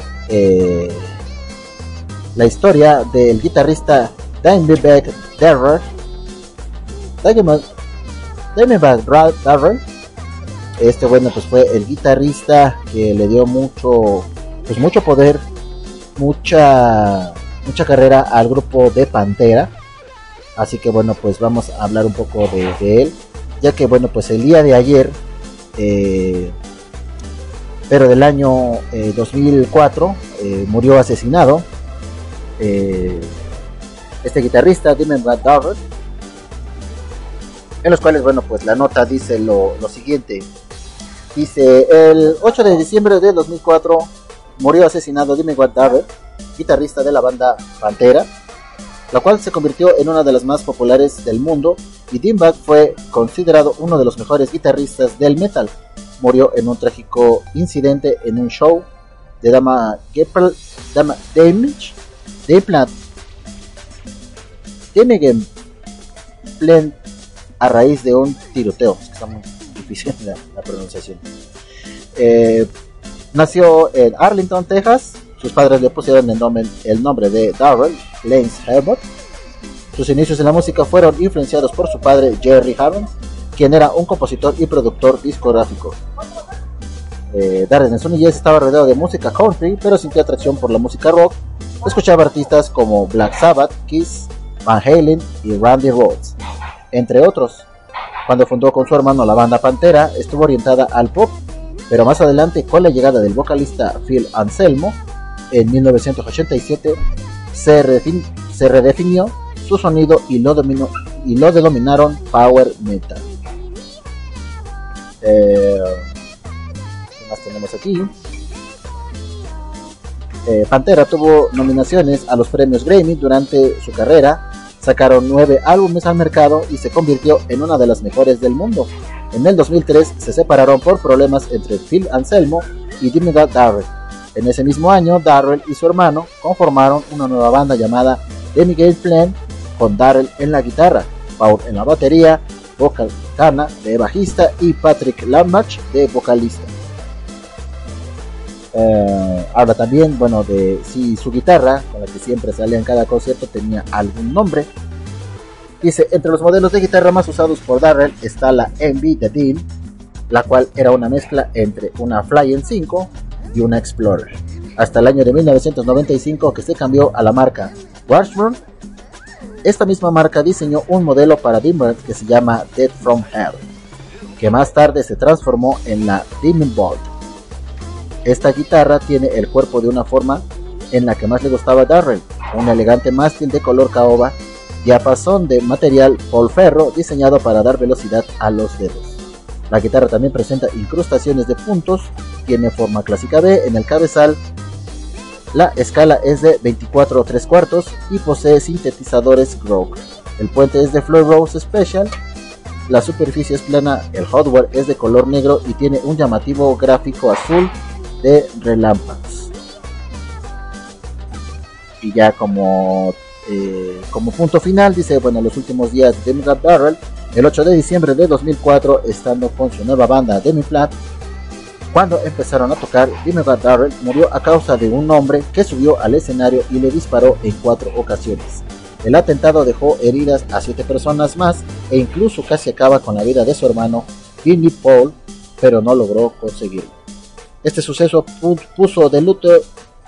S11: la historia del guitarrista Dimebag Darrell. Dimebag, Darrell. Este bueno pues fue el guitarrista que le dio mucho pues mucho poder, mucha mucha carrera al grupo de Pantera. Así que bueno pues vamos a hablar un poco de, él, ya que bueno pues el día de ayer eh, pero del año eh, 2004 eh, murió asesinado eh, este guitarrista Dimon Van en los cuales bueno pues la nota dice lo, lo siguiente dice el 8 de diciembre de 2004 murió asesinado Van Darrell, guitarrista de la banda Pantera la cual se convirtió en una de las más populares del mundo y Dimebag fue considerado uno de los mejores guitarristas del metal murió en un trágico incidente en un show de Dama Damage, Dayplant, Demigen Plen a raíz de un tiroteo. La, pronunciación. Eh, nació en Arlington, Texas. Sus padres le pusieron el nombre, de Darrell Lance Herbert. Sus inicios en la música fueron influenciados por su padre Jerry Harron, quien era un compositor y productor discográfico. Eh, Darren en su niñez estaba rodeado de música country, pero sintió atracción por la música rock. Escuchaba artistas como Black Sabbath, Kiss, Van Halen y Randy Rhoads, entre otros. Cuando fundó con su hermano la banda Pantera, estuvo orientada al pop, pero más adelante, con la llegada del vocalista Phil Anselmo, en 1987, se, se redefinió su sonido y lo, dominó- y lo denominaron Power Metal. Eh, ¿Qué más tenemos aquí? Eh, Pantera tuvo nominaciones a los premios Grammy durante su carrera. Sacaron nueve álbumes al mercado y se convirtió en una de las mejores del mundo. En el 2003 se separaron por problemas entre Phil Anselmo y Dimebag Darrell. En ese mismo año, Darrell y su hermano conformaron una nueva banda llamada Gale Plan con Darrell en la guitarra, Paul en la batería, Vocal Cana de bajista y Patrick Lamach de vocalista. Eh, también, bueno, de si su guitarra, con la que siempre salía en cada concierto, tenía algún nombre. Dice, entre los modelos de guitarra más usados por Darrell está la MV de Dean, la cual era una mezcla entre una Flying 5 y una Explorer. Hasta el año de 1995 que se cambió a la marca Washburn. Esta misma marca diseñó un modelo para Dimmer que se llama Dead From Hell, que más tarde se transformó en la Demon Bolt. Esta guitarra tiene el cuerpo de una forma en la que más le gustaba a Darrell, un elegante mástil de color caoba, diapasón de material polferro diseñado para dar velocidad a los dedos. La guitarra también presenta incrustaciones de puntos, tiene forma clásica B en el cabezal, la escala es de 24 3 cuartos y posee sintetizadores Groove. El puente es de Floor Rose Special, la superficie es plana, el hardware es de color negro y tiene un llamativo gráfico azul de relámpagos. Y ya como, eh, como punto final, dice, bueno, los últimos días de Demi Barrel, el 8 de diciembre de 2004, estando con su nueva banda Demi Flat, cuando empezaron a tocar, Demi Darrell murió a causa de un hombre que subió al escenario y le disparó en cuatro ocasiones. El atentado dejó heridas a siete personas más e incluso casi acaba con la vida de su hermano, Billy Paul, pero no logró conseguirlo. Este suceso pu- puso de luto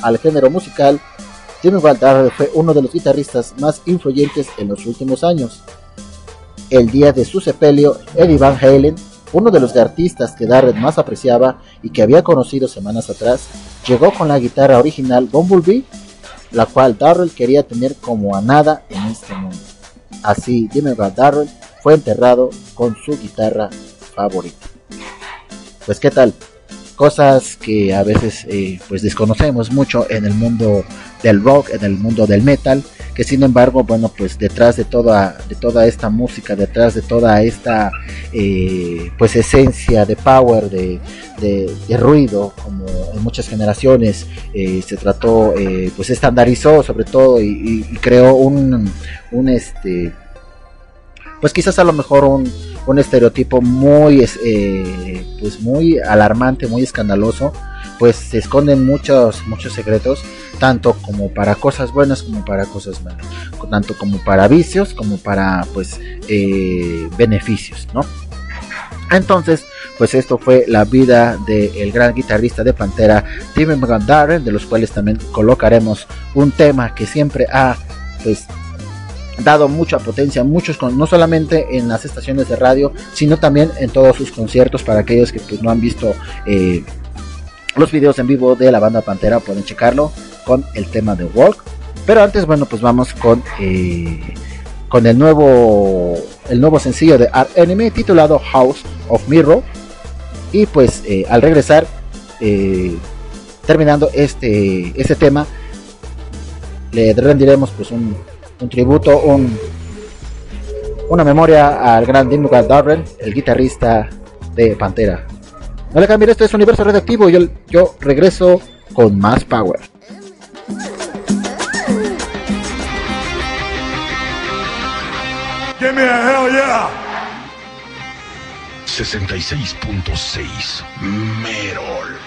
S11: al género musical. Jimmy Darrell fue uno de los guitarristas más influyentes en los últimos años. El día de su sepelio, Eddie Van Halen, uno de los artistas que Darrell más apreciaba y que había conocido semanas atrás, llegó con la guitarra original Bumblebee, la cual Darrell quería tener como a nada en este mundo. Así, Jimmy Van Darrell fue enterrado con su guitarra favorita. Pues qué tal, cosas que a veces eh, pues desconocemos mucho en el mundo del rock, en el mundo del metal, que sin embargo, bueno, pues detrás de toda, de toda esta música, detrás de toda esta eh, pues esencia de power, de, de- ruido, como en muchas generaciones eh, se trató, eh, pues estandarizó sobre todo y- y creó un, un este, pues quizás a lo mejor un, un estereotipo muy, eh, pues muy alarmante, muy escandaloso, pues se esconden muchos, muchos secretos, tanto como para cosas buenas como para cosas malas, tanto como para vicios como para, pues, eh, beneficios, ¿no? Entonces, pues esto fue la vida del gran guitarrista de Pantera, Timmy McGandaren, de los cuales también colocaremos un tema que siempre ha, pues, dado mucha potencia, muchos con, no solamente en las estaciones de radio, sino también en todos sus conciertos. Para aquellos que pues, no han visto eh, los videos en vivo de la banda Pantera, pueden checarlo con el tema de Walk. Pero antes, bueno, pues vamos con eh, con el nuevo el nuevo sencillo de Art Enemy titulado House of Mirror. Y pues eh, al regresar, terminando este este tema, le rendiremos pues un, un tributo, un, una memoria al gran Dimmu Darrell, el guitarrista de Pantera. No le cambien, esto es Universo Radioactivo. Yo, yo regreso con más power.
S29: Give me a hell yeah.
S3: 66.6 Merol.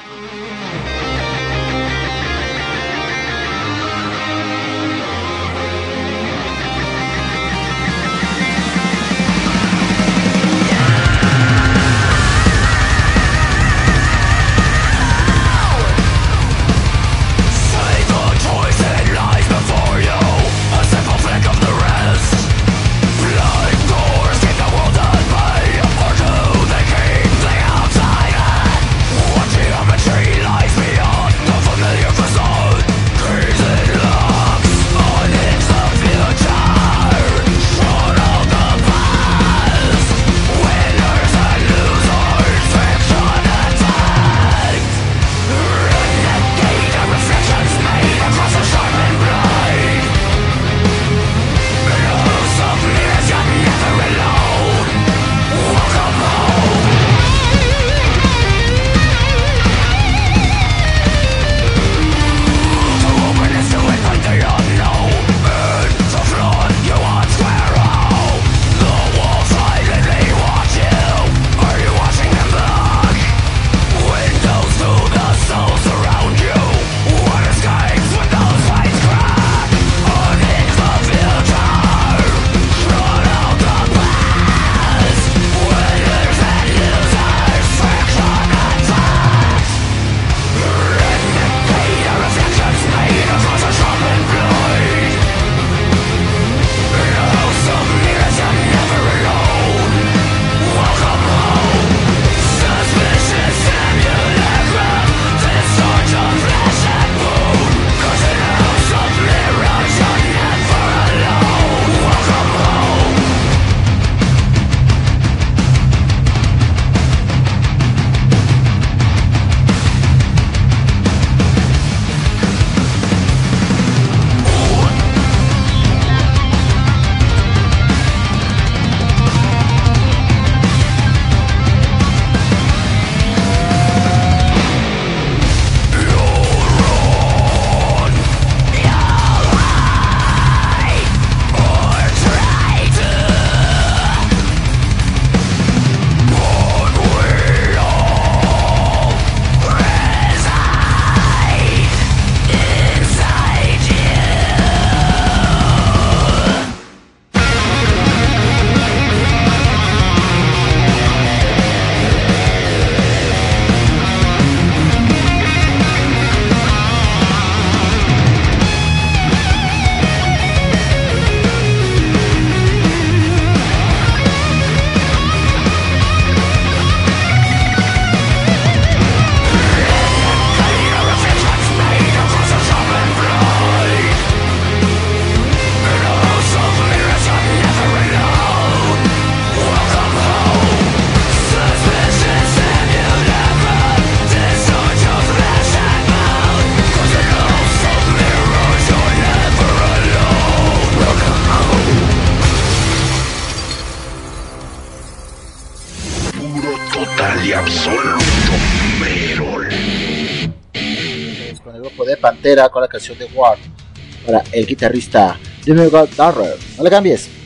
S7: Con la canción de War para el guitarrista Jimmy Darrer. No le cambies.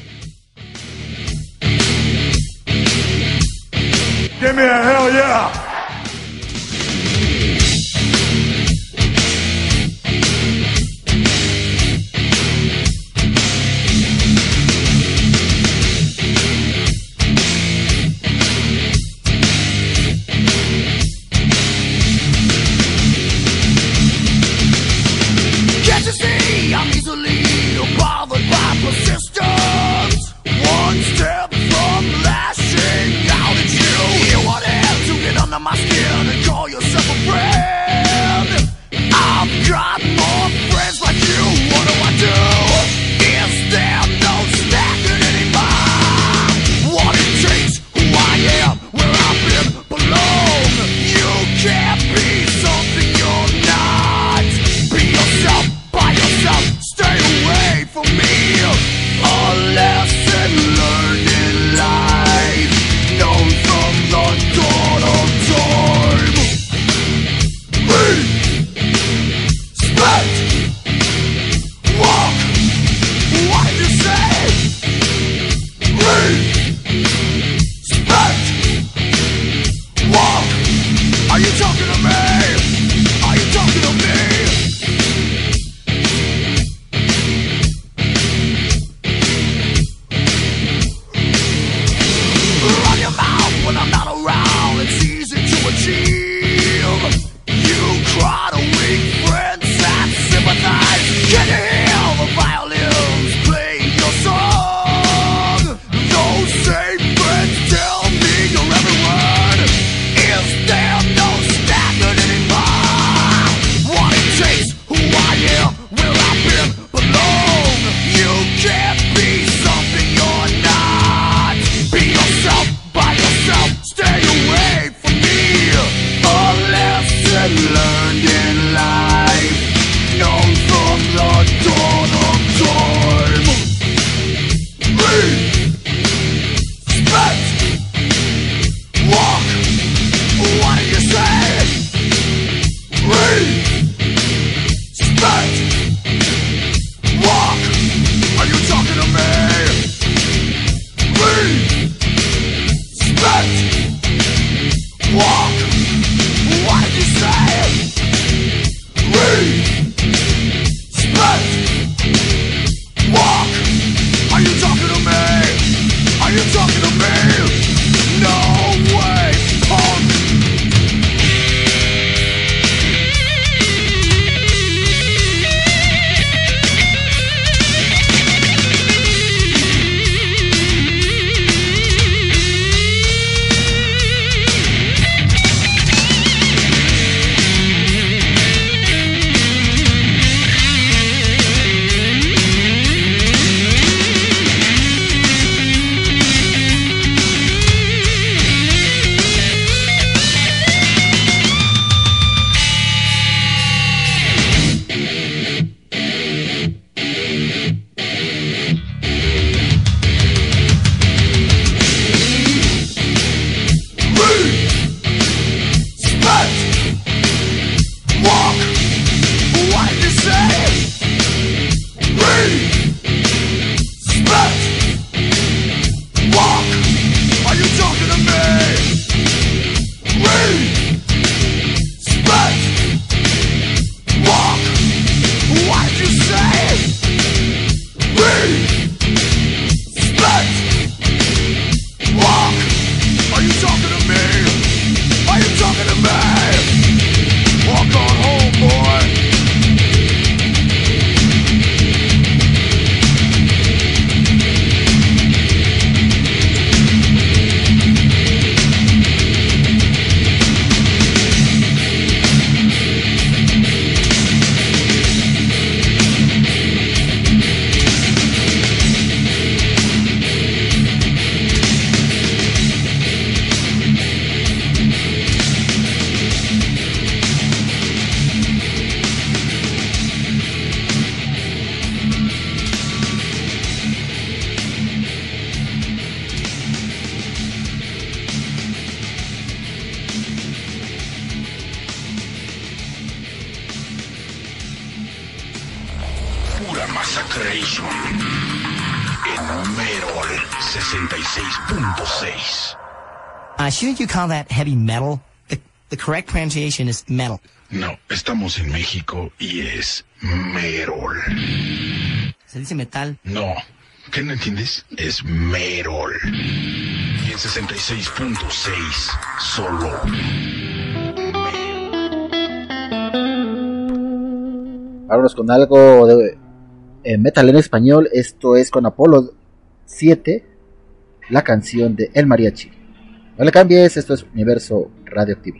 S36: Uh, shouldn't you call that heavy metal? The, the correct pronunciation is metal.
S3: No, estamos en México y es Merol.
S36: Se dice metal.
S3: No, ¿qué no entiendes? Es Merol. Y en 66.6 solo.
S37: Vámonos con algo de eh, metal en español. Esto es con Apolo 7, la canción de El Mariachi. No le cambies, esto es Universo Radioactivo.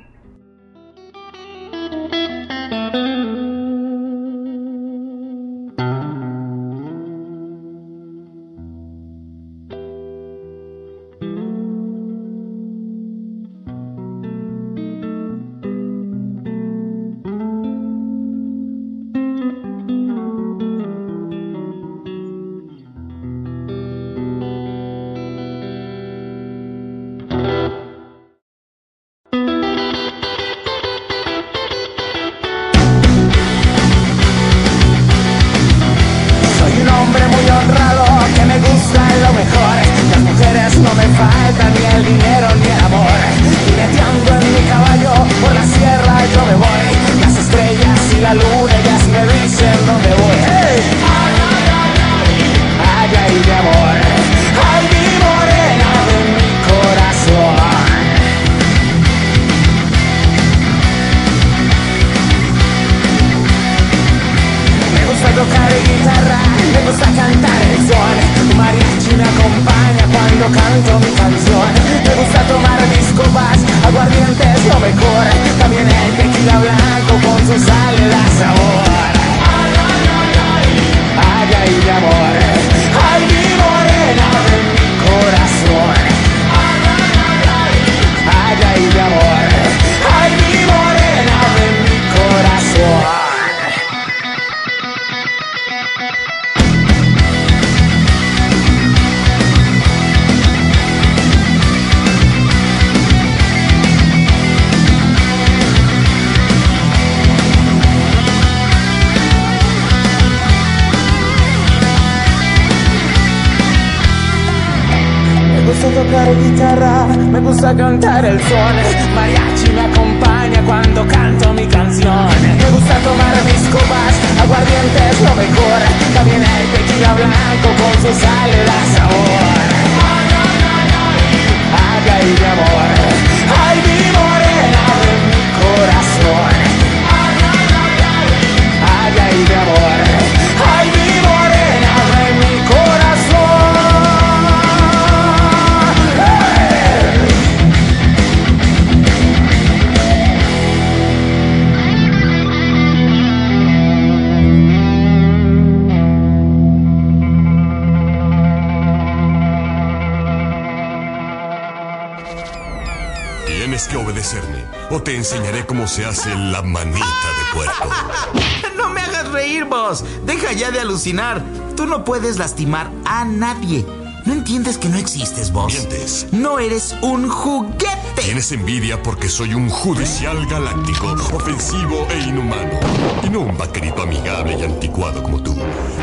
S31: Se hace la manita de puerco.
S38: No me hagas reír, vos. Deja ya de alucinar. Tú no puedes lastimar a nadie. ¿No entiendes que no existes, vos?
S31: Mientes.
S38: No eres un juguete.
S31: Tienes envidia porque soy un judicial galáctico, ofensivo e inhumano. Y no un vaquerito amigable y anticuado como tú.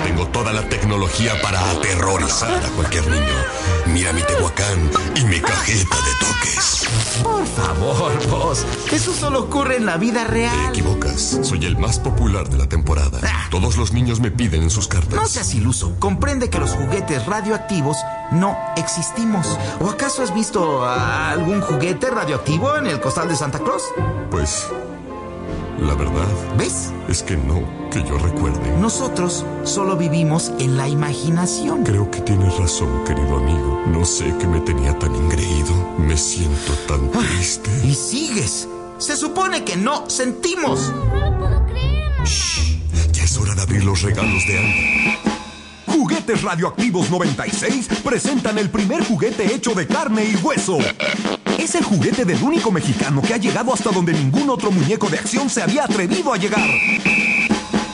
S31: Tengo toda la tecnología para aterrorizar a cualquier niño. Mira mi Tehuacán y mi cajeta de toques.
S38: Por favor, vos. Eso solo ocurre en la vida
S31: Te
S38: real.
S31: equivocas. Soy el más popular de la temporada. Todos los niños me piden en sus cartas.
S38: No seas iluso. Comprende que los juguetes radioactivos no existimos. ¿O acaso has visto ah, algún juguete radioactivo en el costal de Santa Claus?
S31: Pues, la verdad.
S38: ¿Ves?
S31: Es que no, que yo recuerde.
S38: Nosotros solo vivimos en la imaginación.
S31: Creo que tienes razón, querido amigo. No sé qué me tenía tan ingreído. Me siento tan triste.
S38: Y sigues. Se supone que no sentimos.
S31: Ya es hora de abrir los regalos de Andy.
S5: Juguetes Radioactivos 96 presentan el primer juguete hecho de carne y hueso. Es el juguete del único mexicano que ha llegado hasta donde ningún otro muñeco de acción se había atrevido a llegar.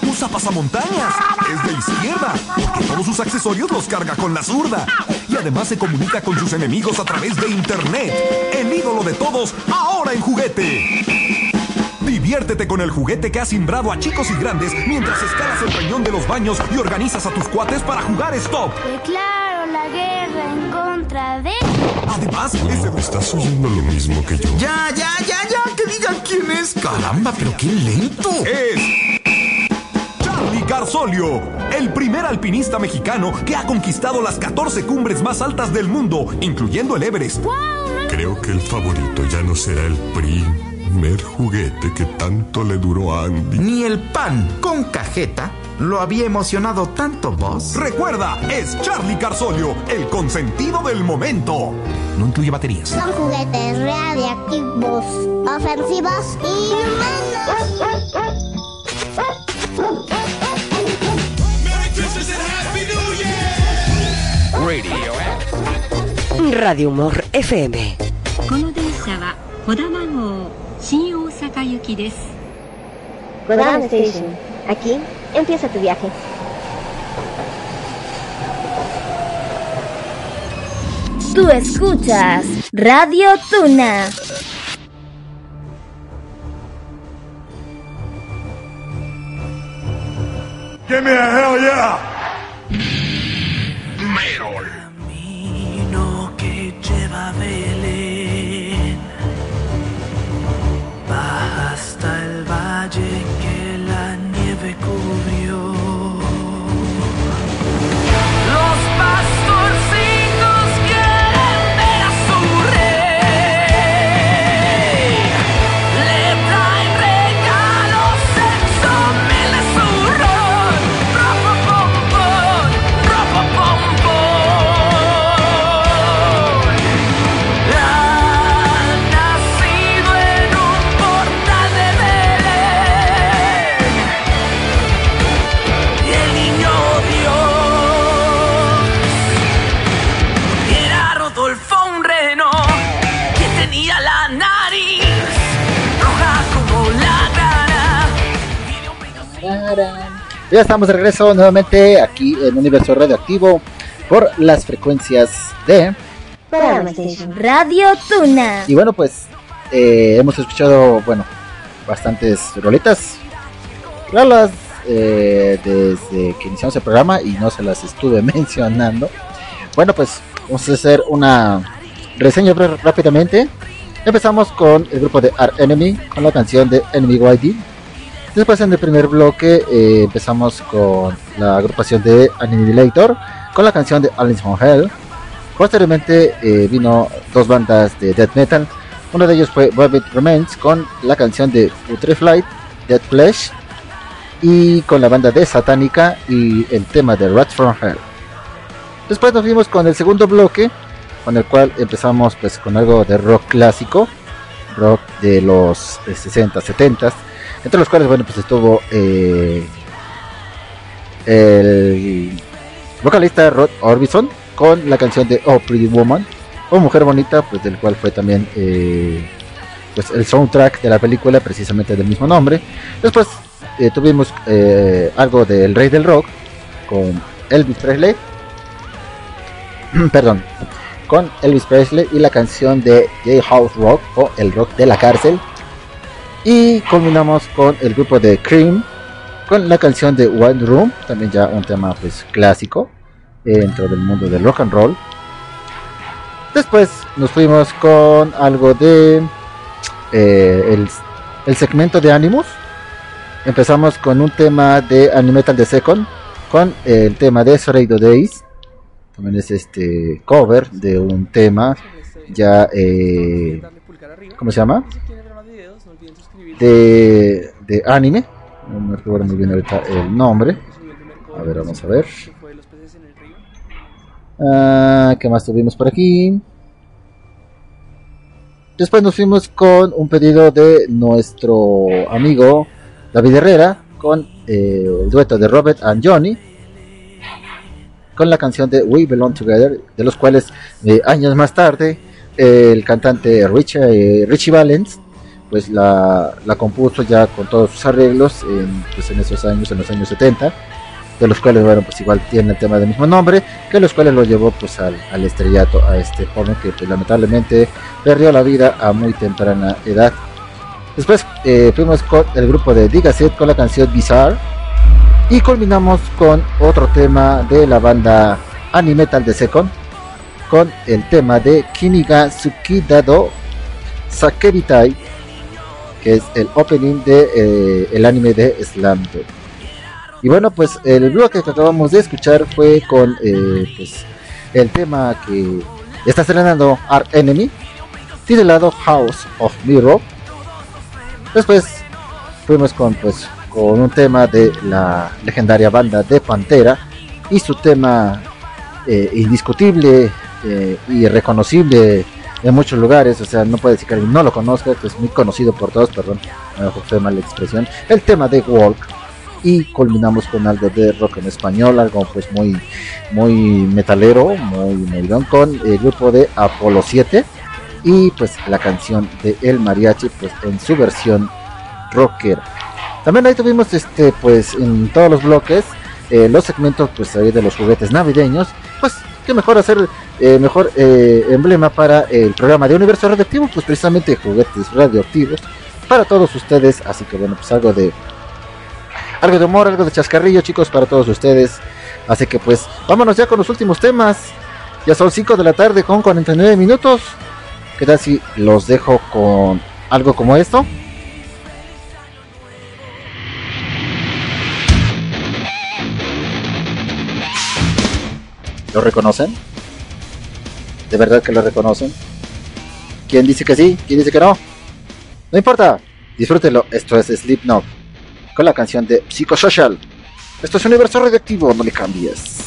S5: Usa pasamontañas, es de izquierda, porque todos sus accesorios los carga con la zurda. Y además se comunica con sus enemigos a través de internet. El ídolo de todos, ahora en juguete. Diviértete con el juguete que ha simbrado a chicos y grandes mientras escalas el cañón de los baños y organizas a tus cuates para jugar stop.
S29: Declaro la guerra en contra de...
S5: Además, ese
S31: ¿Estás oyendo lo mismo que yo?
S38: Ya, ya, ya, ya, que digan quién es. Caramba, pero qué lento.
S5: es Charlie Garzolio, el primer alpinista mexicano que ha conquistado las 14 cumbres más altas del mundo, incluyendo el Everest.
S31: Creo que el favorito ya no será el primer juguete que tanto le duró a Andy.
S38: Ni el pan con cajeta lo había emocionado tanto vos.
S5: Recuerda, es Charlie Garzolio, el consentido del momento.
S38: No incluye baterías.
S2: Son juguetes radiactivos, ofensivos y humanos.
S36: Radio Humor FM.
S19: この電車は小玉号 新大阪行きです
S20: Kodama Station. Aquí empieza tu viaje.
S8: Tú escuchas Radio Tuna.
S3: Give me a hell yeah!
S14: Camino Tenía la nariz roja como la grana.
S11: Ya estamos de regreso nuevamente aquí en Universo Radioactivo por las frecuencias de...
S8: Radio Tuna.
S11: Y bueno, pues eh, hemos escuchado, bueno, bastantes rolitas. Rolas eh, desde que iniciamos el programa y no se las estuve mencionando. Bueno, pues vamos a hacer una reseña br- rápidamente. Empezamos con el grupo de Art Enemy con la canción de Enemy YD. Después en el primer bloque eh, empezamos con la agrupación de Annihilator con la canción de Alice from Hell. Posteriormente eh, vino dos bandas de death metal. Uno de ellos fue Rabbit Remains con la canción de Putreflight, Dead Flesh y con la banda de Satánica y el tema de Rat from Hell. Después nos vimos con el segundo bloque, con el cual empezamos pues con algo de rock clásico, rock de los eh, 60, 70, entre los cuales bueno pues estuvo eh, el vocalista Rod Orbison con la canción de Oh Pretty Woman o Mujer Bonita, pues del cual fue también eh, pues el soundtrack de la película precisamente del mismo nombre. Después eh, tuvimos eh, algo del Rey del Rock con Elvis Presley, perdón, con Elvis Presley y la canción de House Rock o El Rock de la Cárcel. Y culminamos con el grupo de Cream con la canción de One Room, también ya un tema pues clásico eh, dentro del mundo del rock and roll. Después nos fuimos con algo de eh, el, el segmento de Animus. Empezamos con un tema de Animetal de Second con el tema de Soraido Days. También es este cover de un tema ya eh, ¿cómo se llama? De, de anime. No me recuerdo muy bien ahorita el nombre. A ver, vamos a ver. Ah, ¿Qué más tuvimos por aquí? Después nos fuimos con un pedido de nuestro amigo David Herrera con eh, el dueto de Robert and Johnny con la canción de We Belong Together, de los cuales eh, años más tarde eh, el cantante Richie, eh, Richie Valens pues la, la compuso ya con todos sus arreglos en, pues en esos años, en los años 70 de los cuales bueno pues igual tiene el tema del mismo nombre que los cuales lo llevó pues al, al estrellato a este joven que pues, lamentablemente perdió la vida a muy temprana edad Después eh, fuimos con el grupo de Digaset con la canción Bizarre. Y culminamos con otro tema de la banda Animetal de Second. Con el tema de Kiniga Tsukidado Sakeritai. Que es el opening de eh, el anime de Slam Dunk. Y bueno, pues el bloque que acabamos de escuchar fue con eh, pues, el tema que está estrenando Art Enemy, titulado House of Mirror. Después fuimos con pues con un tema de la legendaria banda de Pantera y su tema eh, indiscutible eh, y reconocible en muchos lugares, o sea, no puede decir que alguien no lo conozca, que es muy conocido por todos, perdón, fue mal la expresión, el tema de Walk y culminamos con algo de rock en español, algo pues muy muy metalero, muy melón con el grupo de Apolo 7 y pues la canción de El Mariachi pues en su versión rocker. También ahí tuvimos este pues en todos los bloques eh, los segmentos pues ahí de los juguetes navideños, pues qué mejor hacer eh, mejor eh, emblema para el programa de Universo Radioactivo, pues precisamente juguetes radioactivos para todos ustedes, así que bueno, pues algo de algo de humor, algo de chascarrillo, chicos, para todos ustedes. Así que pues, vámonos ya con los últimos temas. Ya son 5 de la tarde con 49 minutos. ¿Qué tal si los dejo con algo como esto? ¿Lo reconocen? ¿De verdad que lo reconocen? ¿Quién dice que sí? ¿Quién dice que no? No importa, disfrútenlo. Esto es Slipknot con la canción de Psychosocial. Esto es Universo Radioactivo, no le cambies.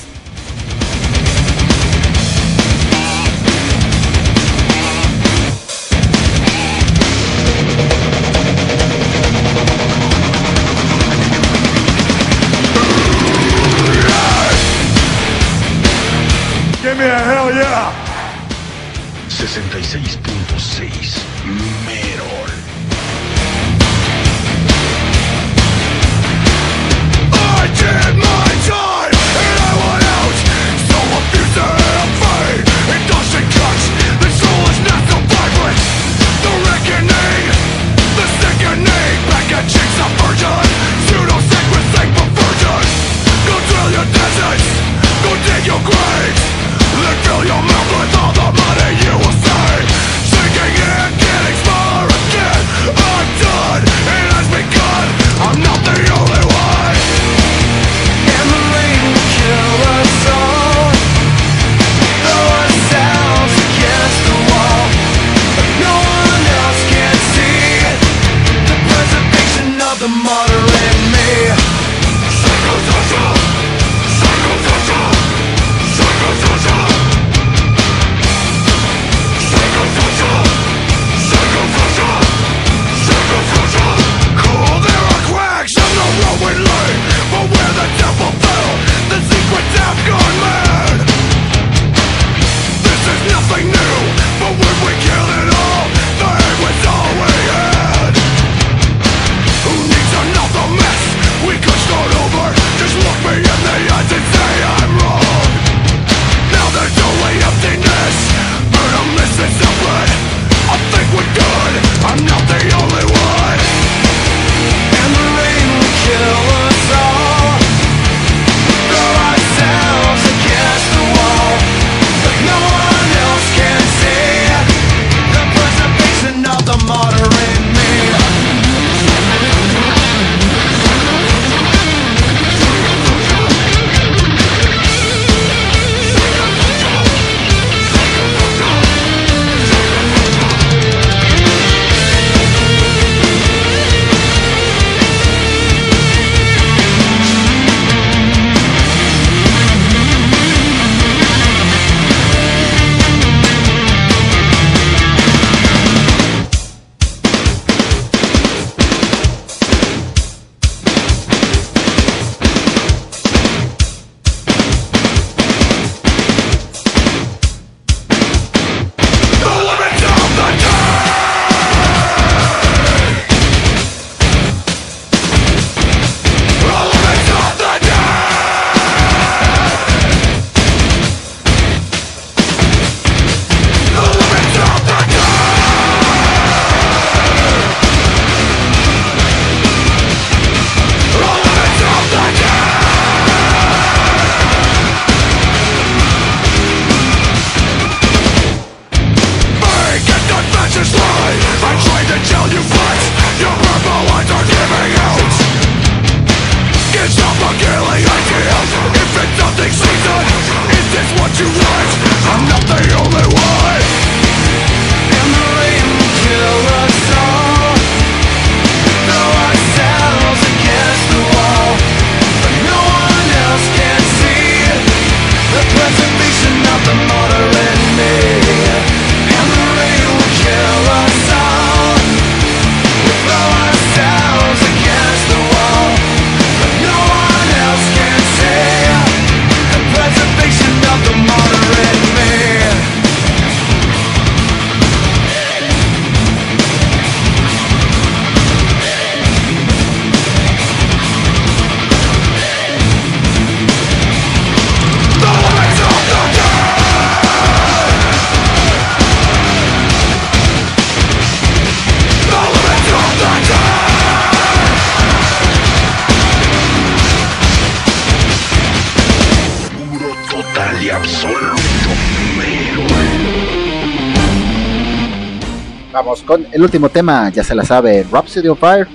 S7: el último tema, ya se la sabe, Rhapsody of Fire,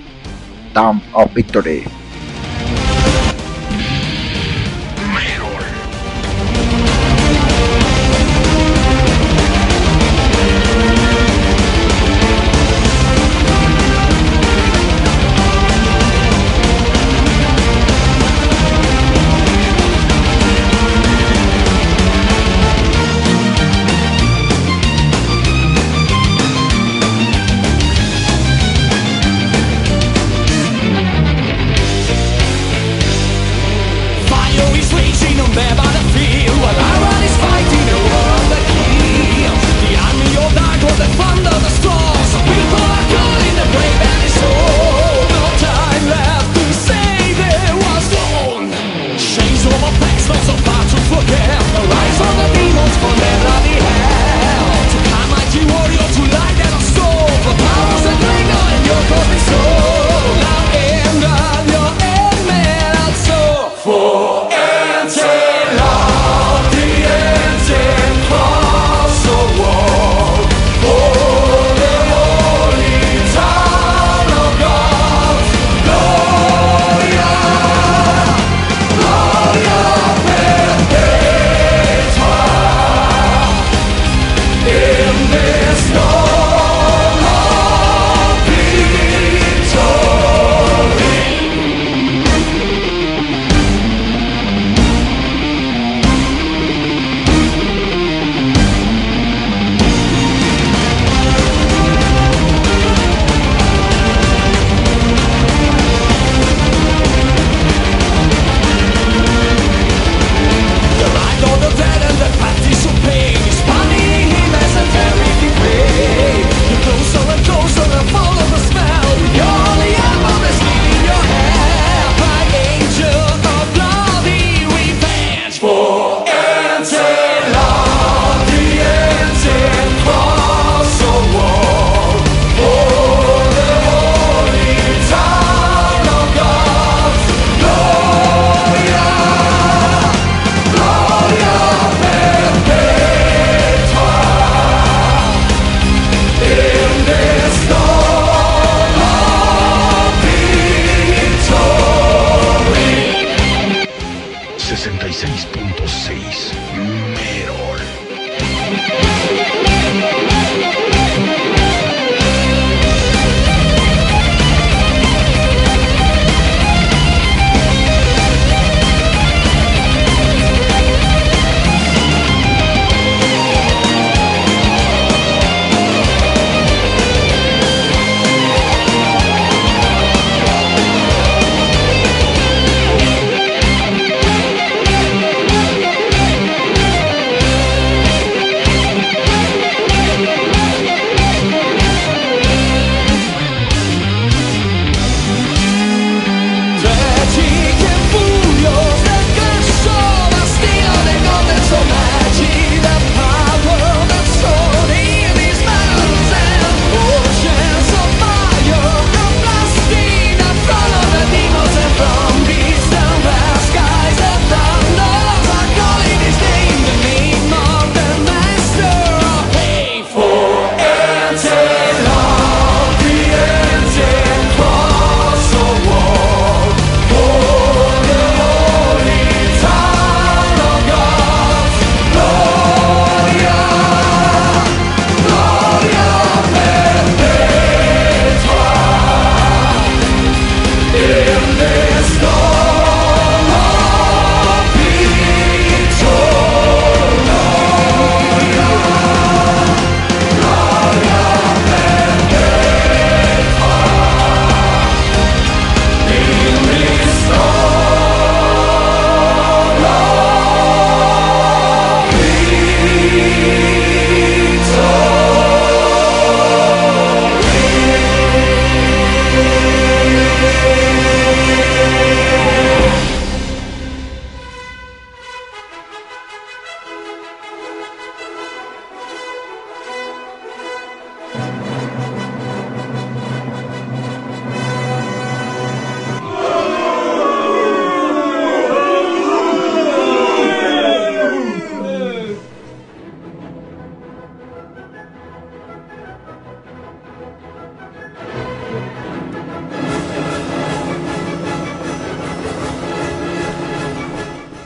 S7: Town of Victory.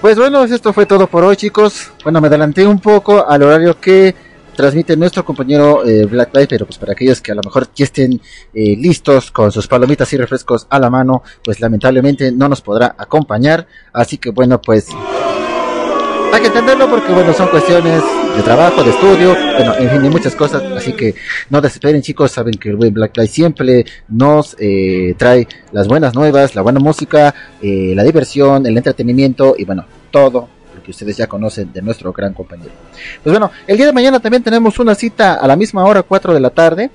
S11: Pues bueno, esto fue todo por hoy, chicos. Bueno, me adelanté un poco al horario que transmite nuestro compañero eh, Black Light, pero pues para aquellos que a lo mejor ya estén eh, listos con sus palomitas y refrescos a la mano, pues lamentablemente no nos podrá acompañar. Así que bueno, pues hay que entenderlo porque bueno, son cuestiones de trabajo, de estudio, bueno, en fin, de muchas cosas. Así que no desesperen, chicos. Saben que el buen Black Light siempre nos eh, trae las buenas nuevas, la buena música, eh, la diversión, el entretenimiento y bueno, todo lo que ustedes ya conocen de nuestro gran compañero. Pues bueno, el día de mañana también tenemos una cita a la misma hora, 4 de la tarde.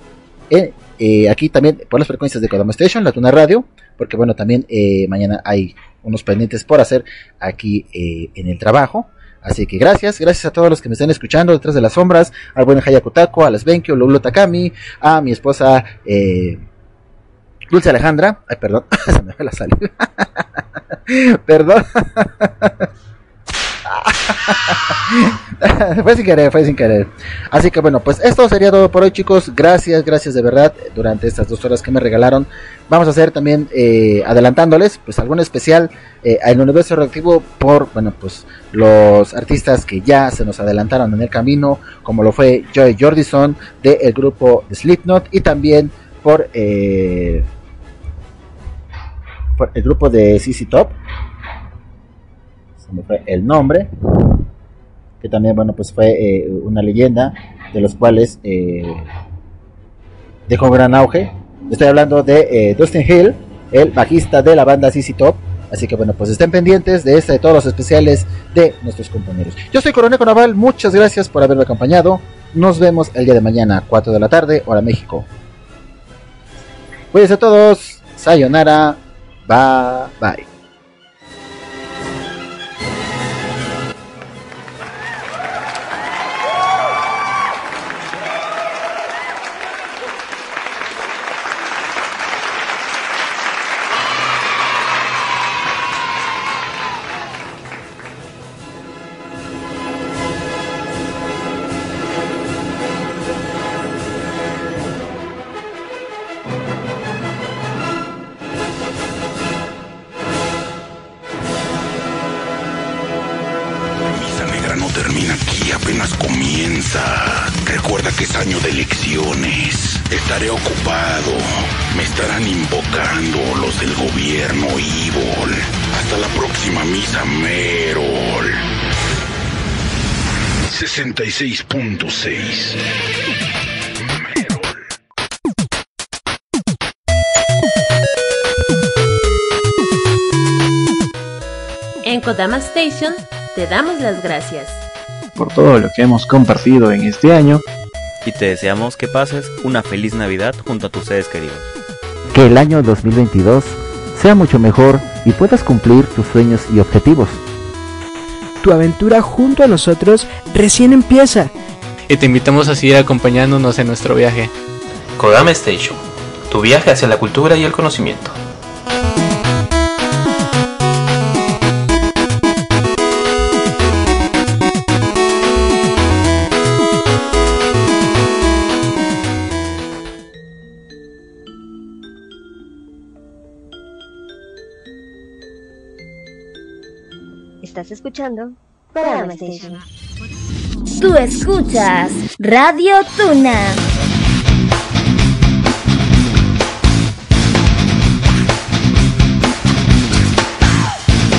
S11: eh, aquí también por las frecuencias de Kodama Station, la Tuna Radio, porque bueno, también eh, mañana hay unos pendientes por hacer aquí eh, en el trabajo. Así que gracias, gracias a todos los que me están escuchando detrás de las sombras, al buen Hayakutako, a las Benkyo, Lolo Takami, a mi esposa eh, Dulce Alejandra, ay perdón, se me fue la saliva, perdón, fue sin querer, fue sin querer. Así que bueno, pues esto sería todo por hoy, chicos. Gracias, gracias de verdad durante estas dos horas que me regalaron. Vamos a hacer también eh, adelantándoles, pues algún especial eh, el universo reactivo por, bueno, pues los artistas que ya se nos adelantaron en el camino, como lo fue Joy Jordison del grupo Slipknot y también por, eh, el grupo de CC Top se me fue el nombre, que también, bueno, pues fue eh, una leyenda, de los cuales eh, dejó gran auge. Estoy hablando de eh, Dustin Hill, el bajista de la banda CC Top. Así que bueno, pues estén pendientes de este, de todos los especiales de nuestros compañeros. Yo soy Coronel Naval, muchas gracias por haberme acompañado. Nos vemos el día de mañana, 4 de la tarde, hora México. Cuídense a todos, sayonara, bye bye.
S20: Te damos las gracias.
S39: por todo lo que hemos compartido en este año.
S40: Y te deseamos que pases una feliz Navidad junto a tus seres queridos.
S11: Que el año 2022 sea mucho mejor y puedas cumplir tus sueños y objetivos.
S41: Tu aventura junto a nosotros recién empieza.
S42: Y te invitamos a seguir acompañándonos en nuestro viaje.
S27: Kodama Station, tu viaje hacia la cultura y el conocimiento.
S2: Estás escuchando Kodama Station. Tú escuchas Radio Tuna.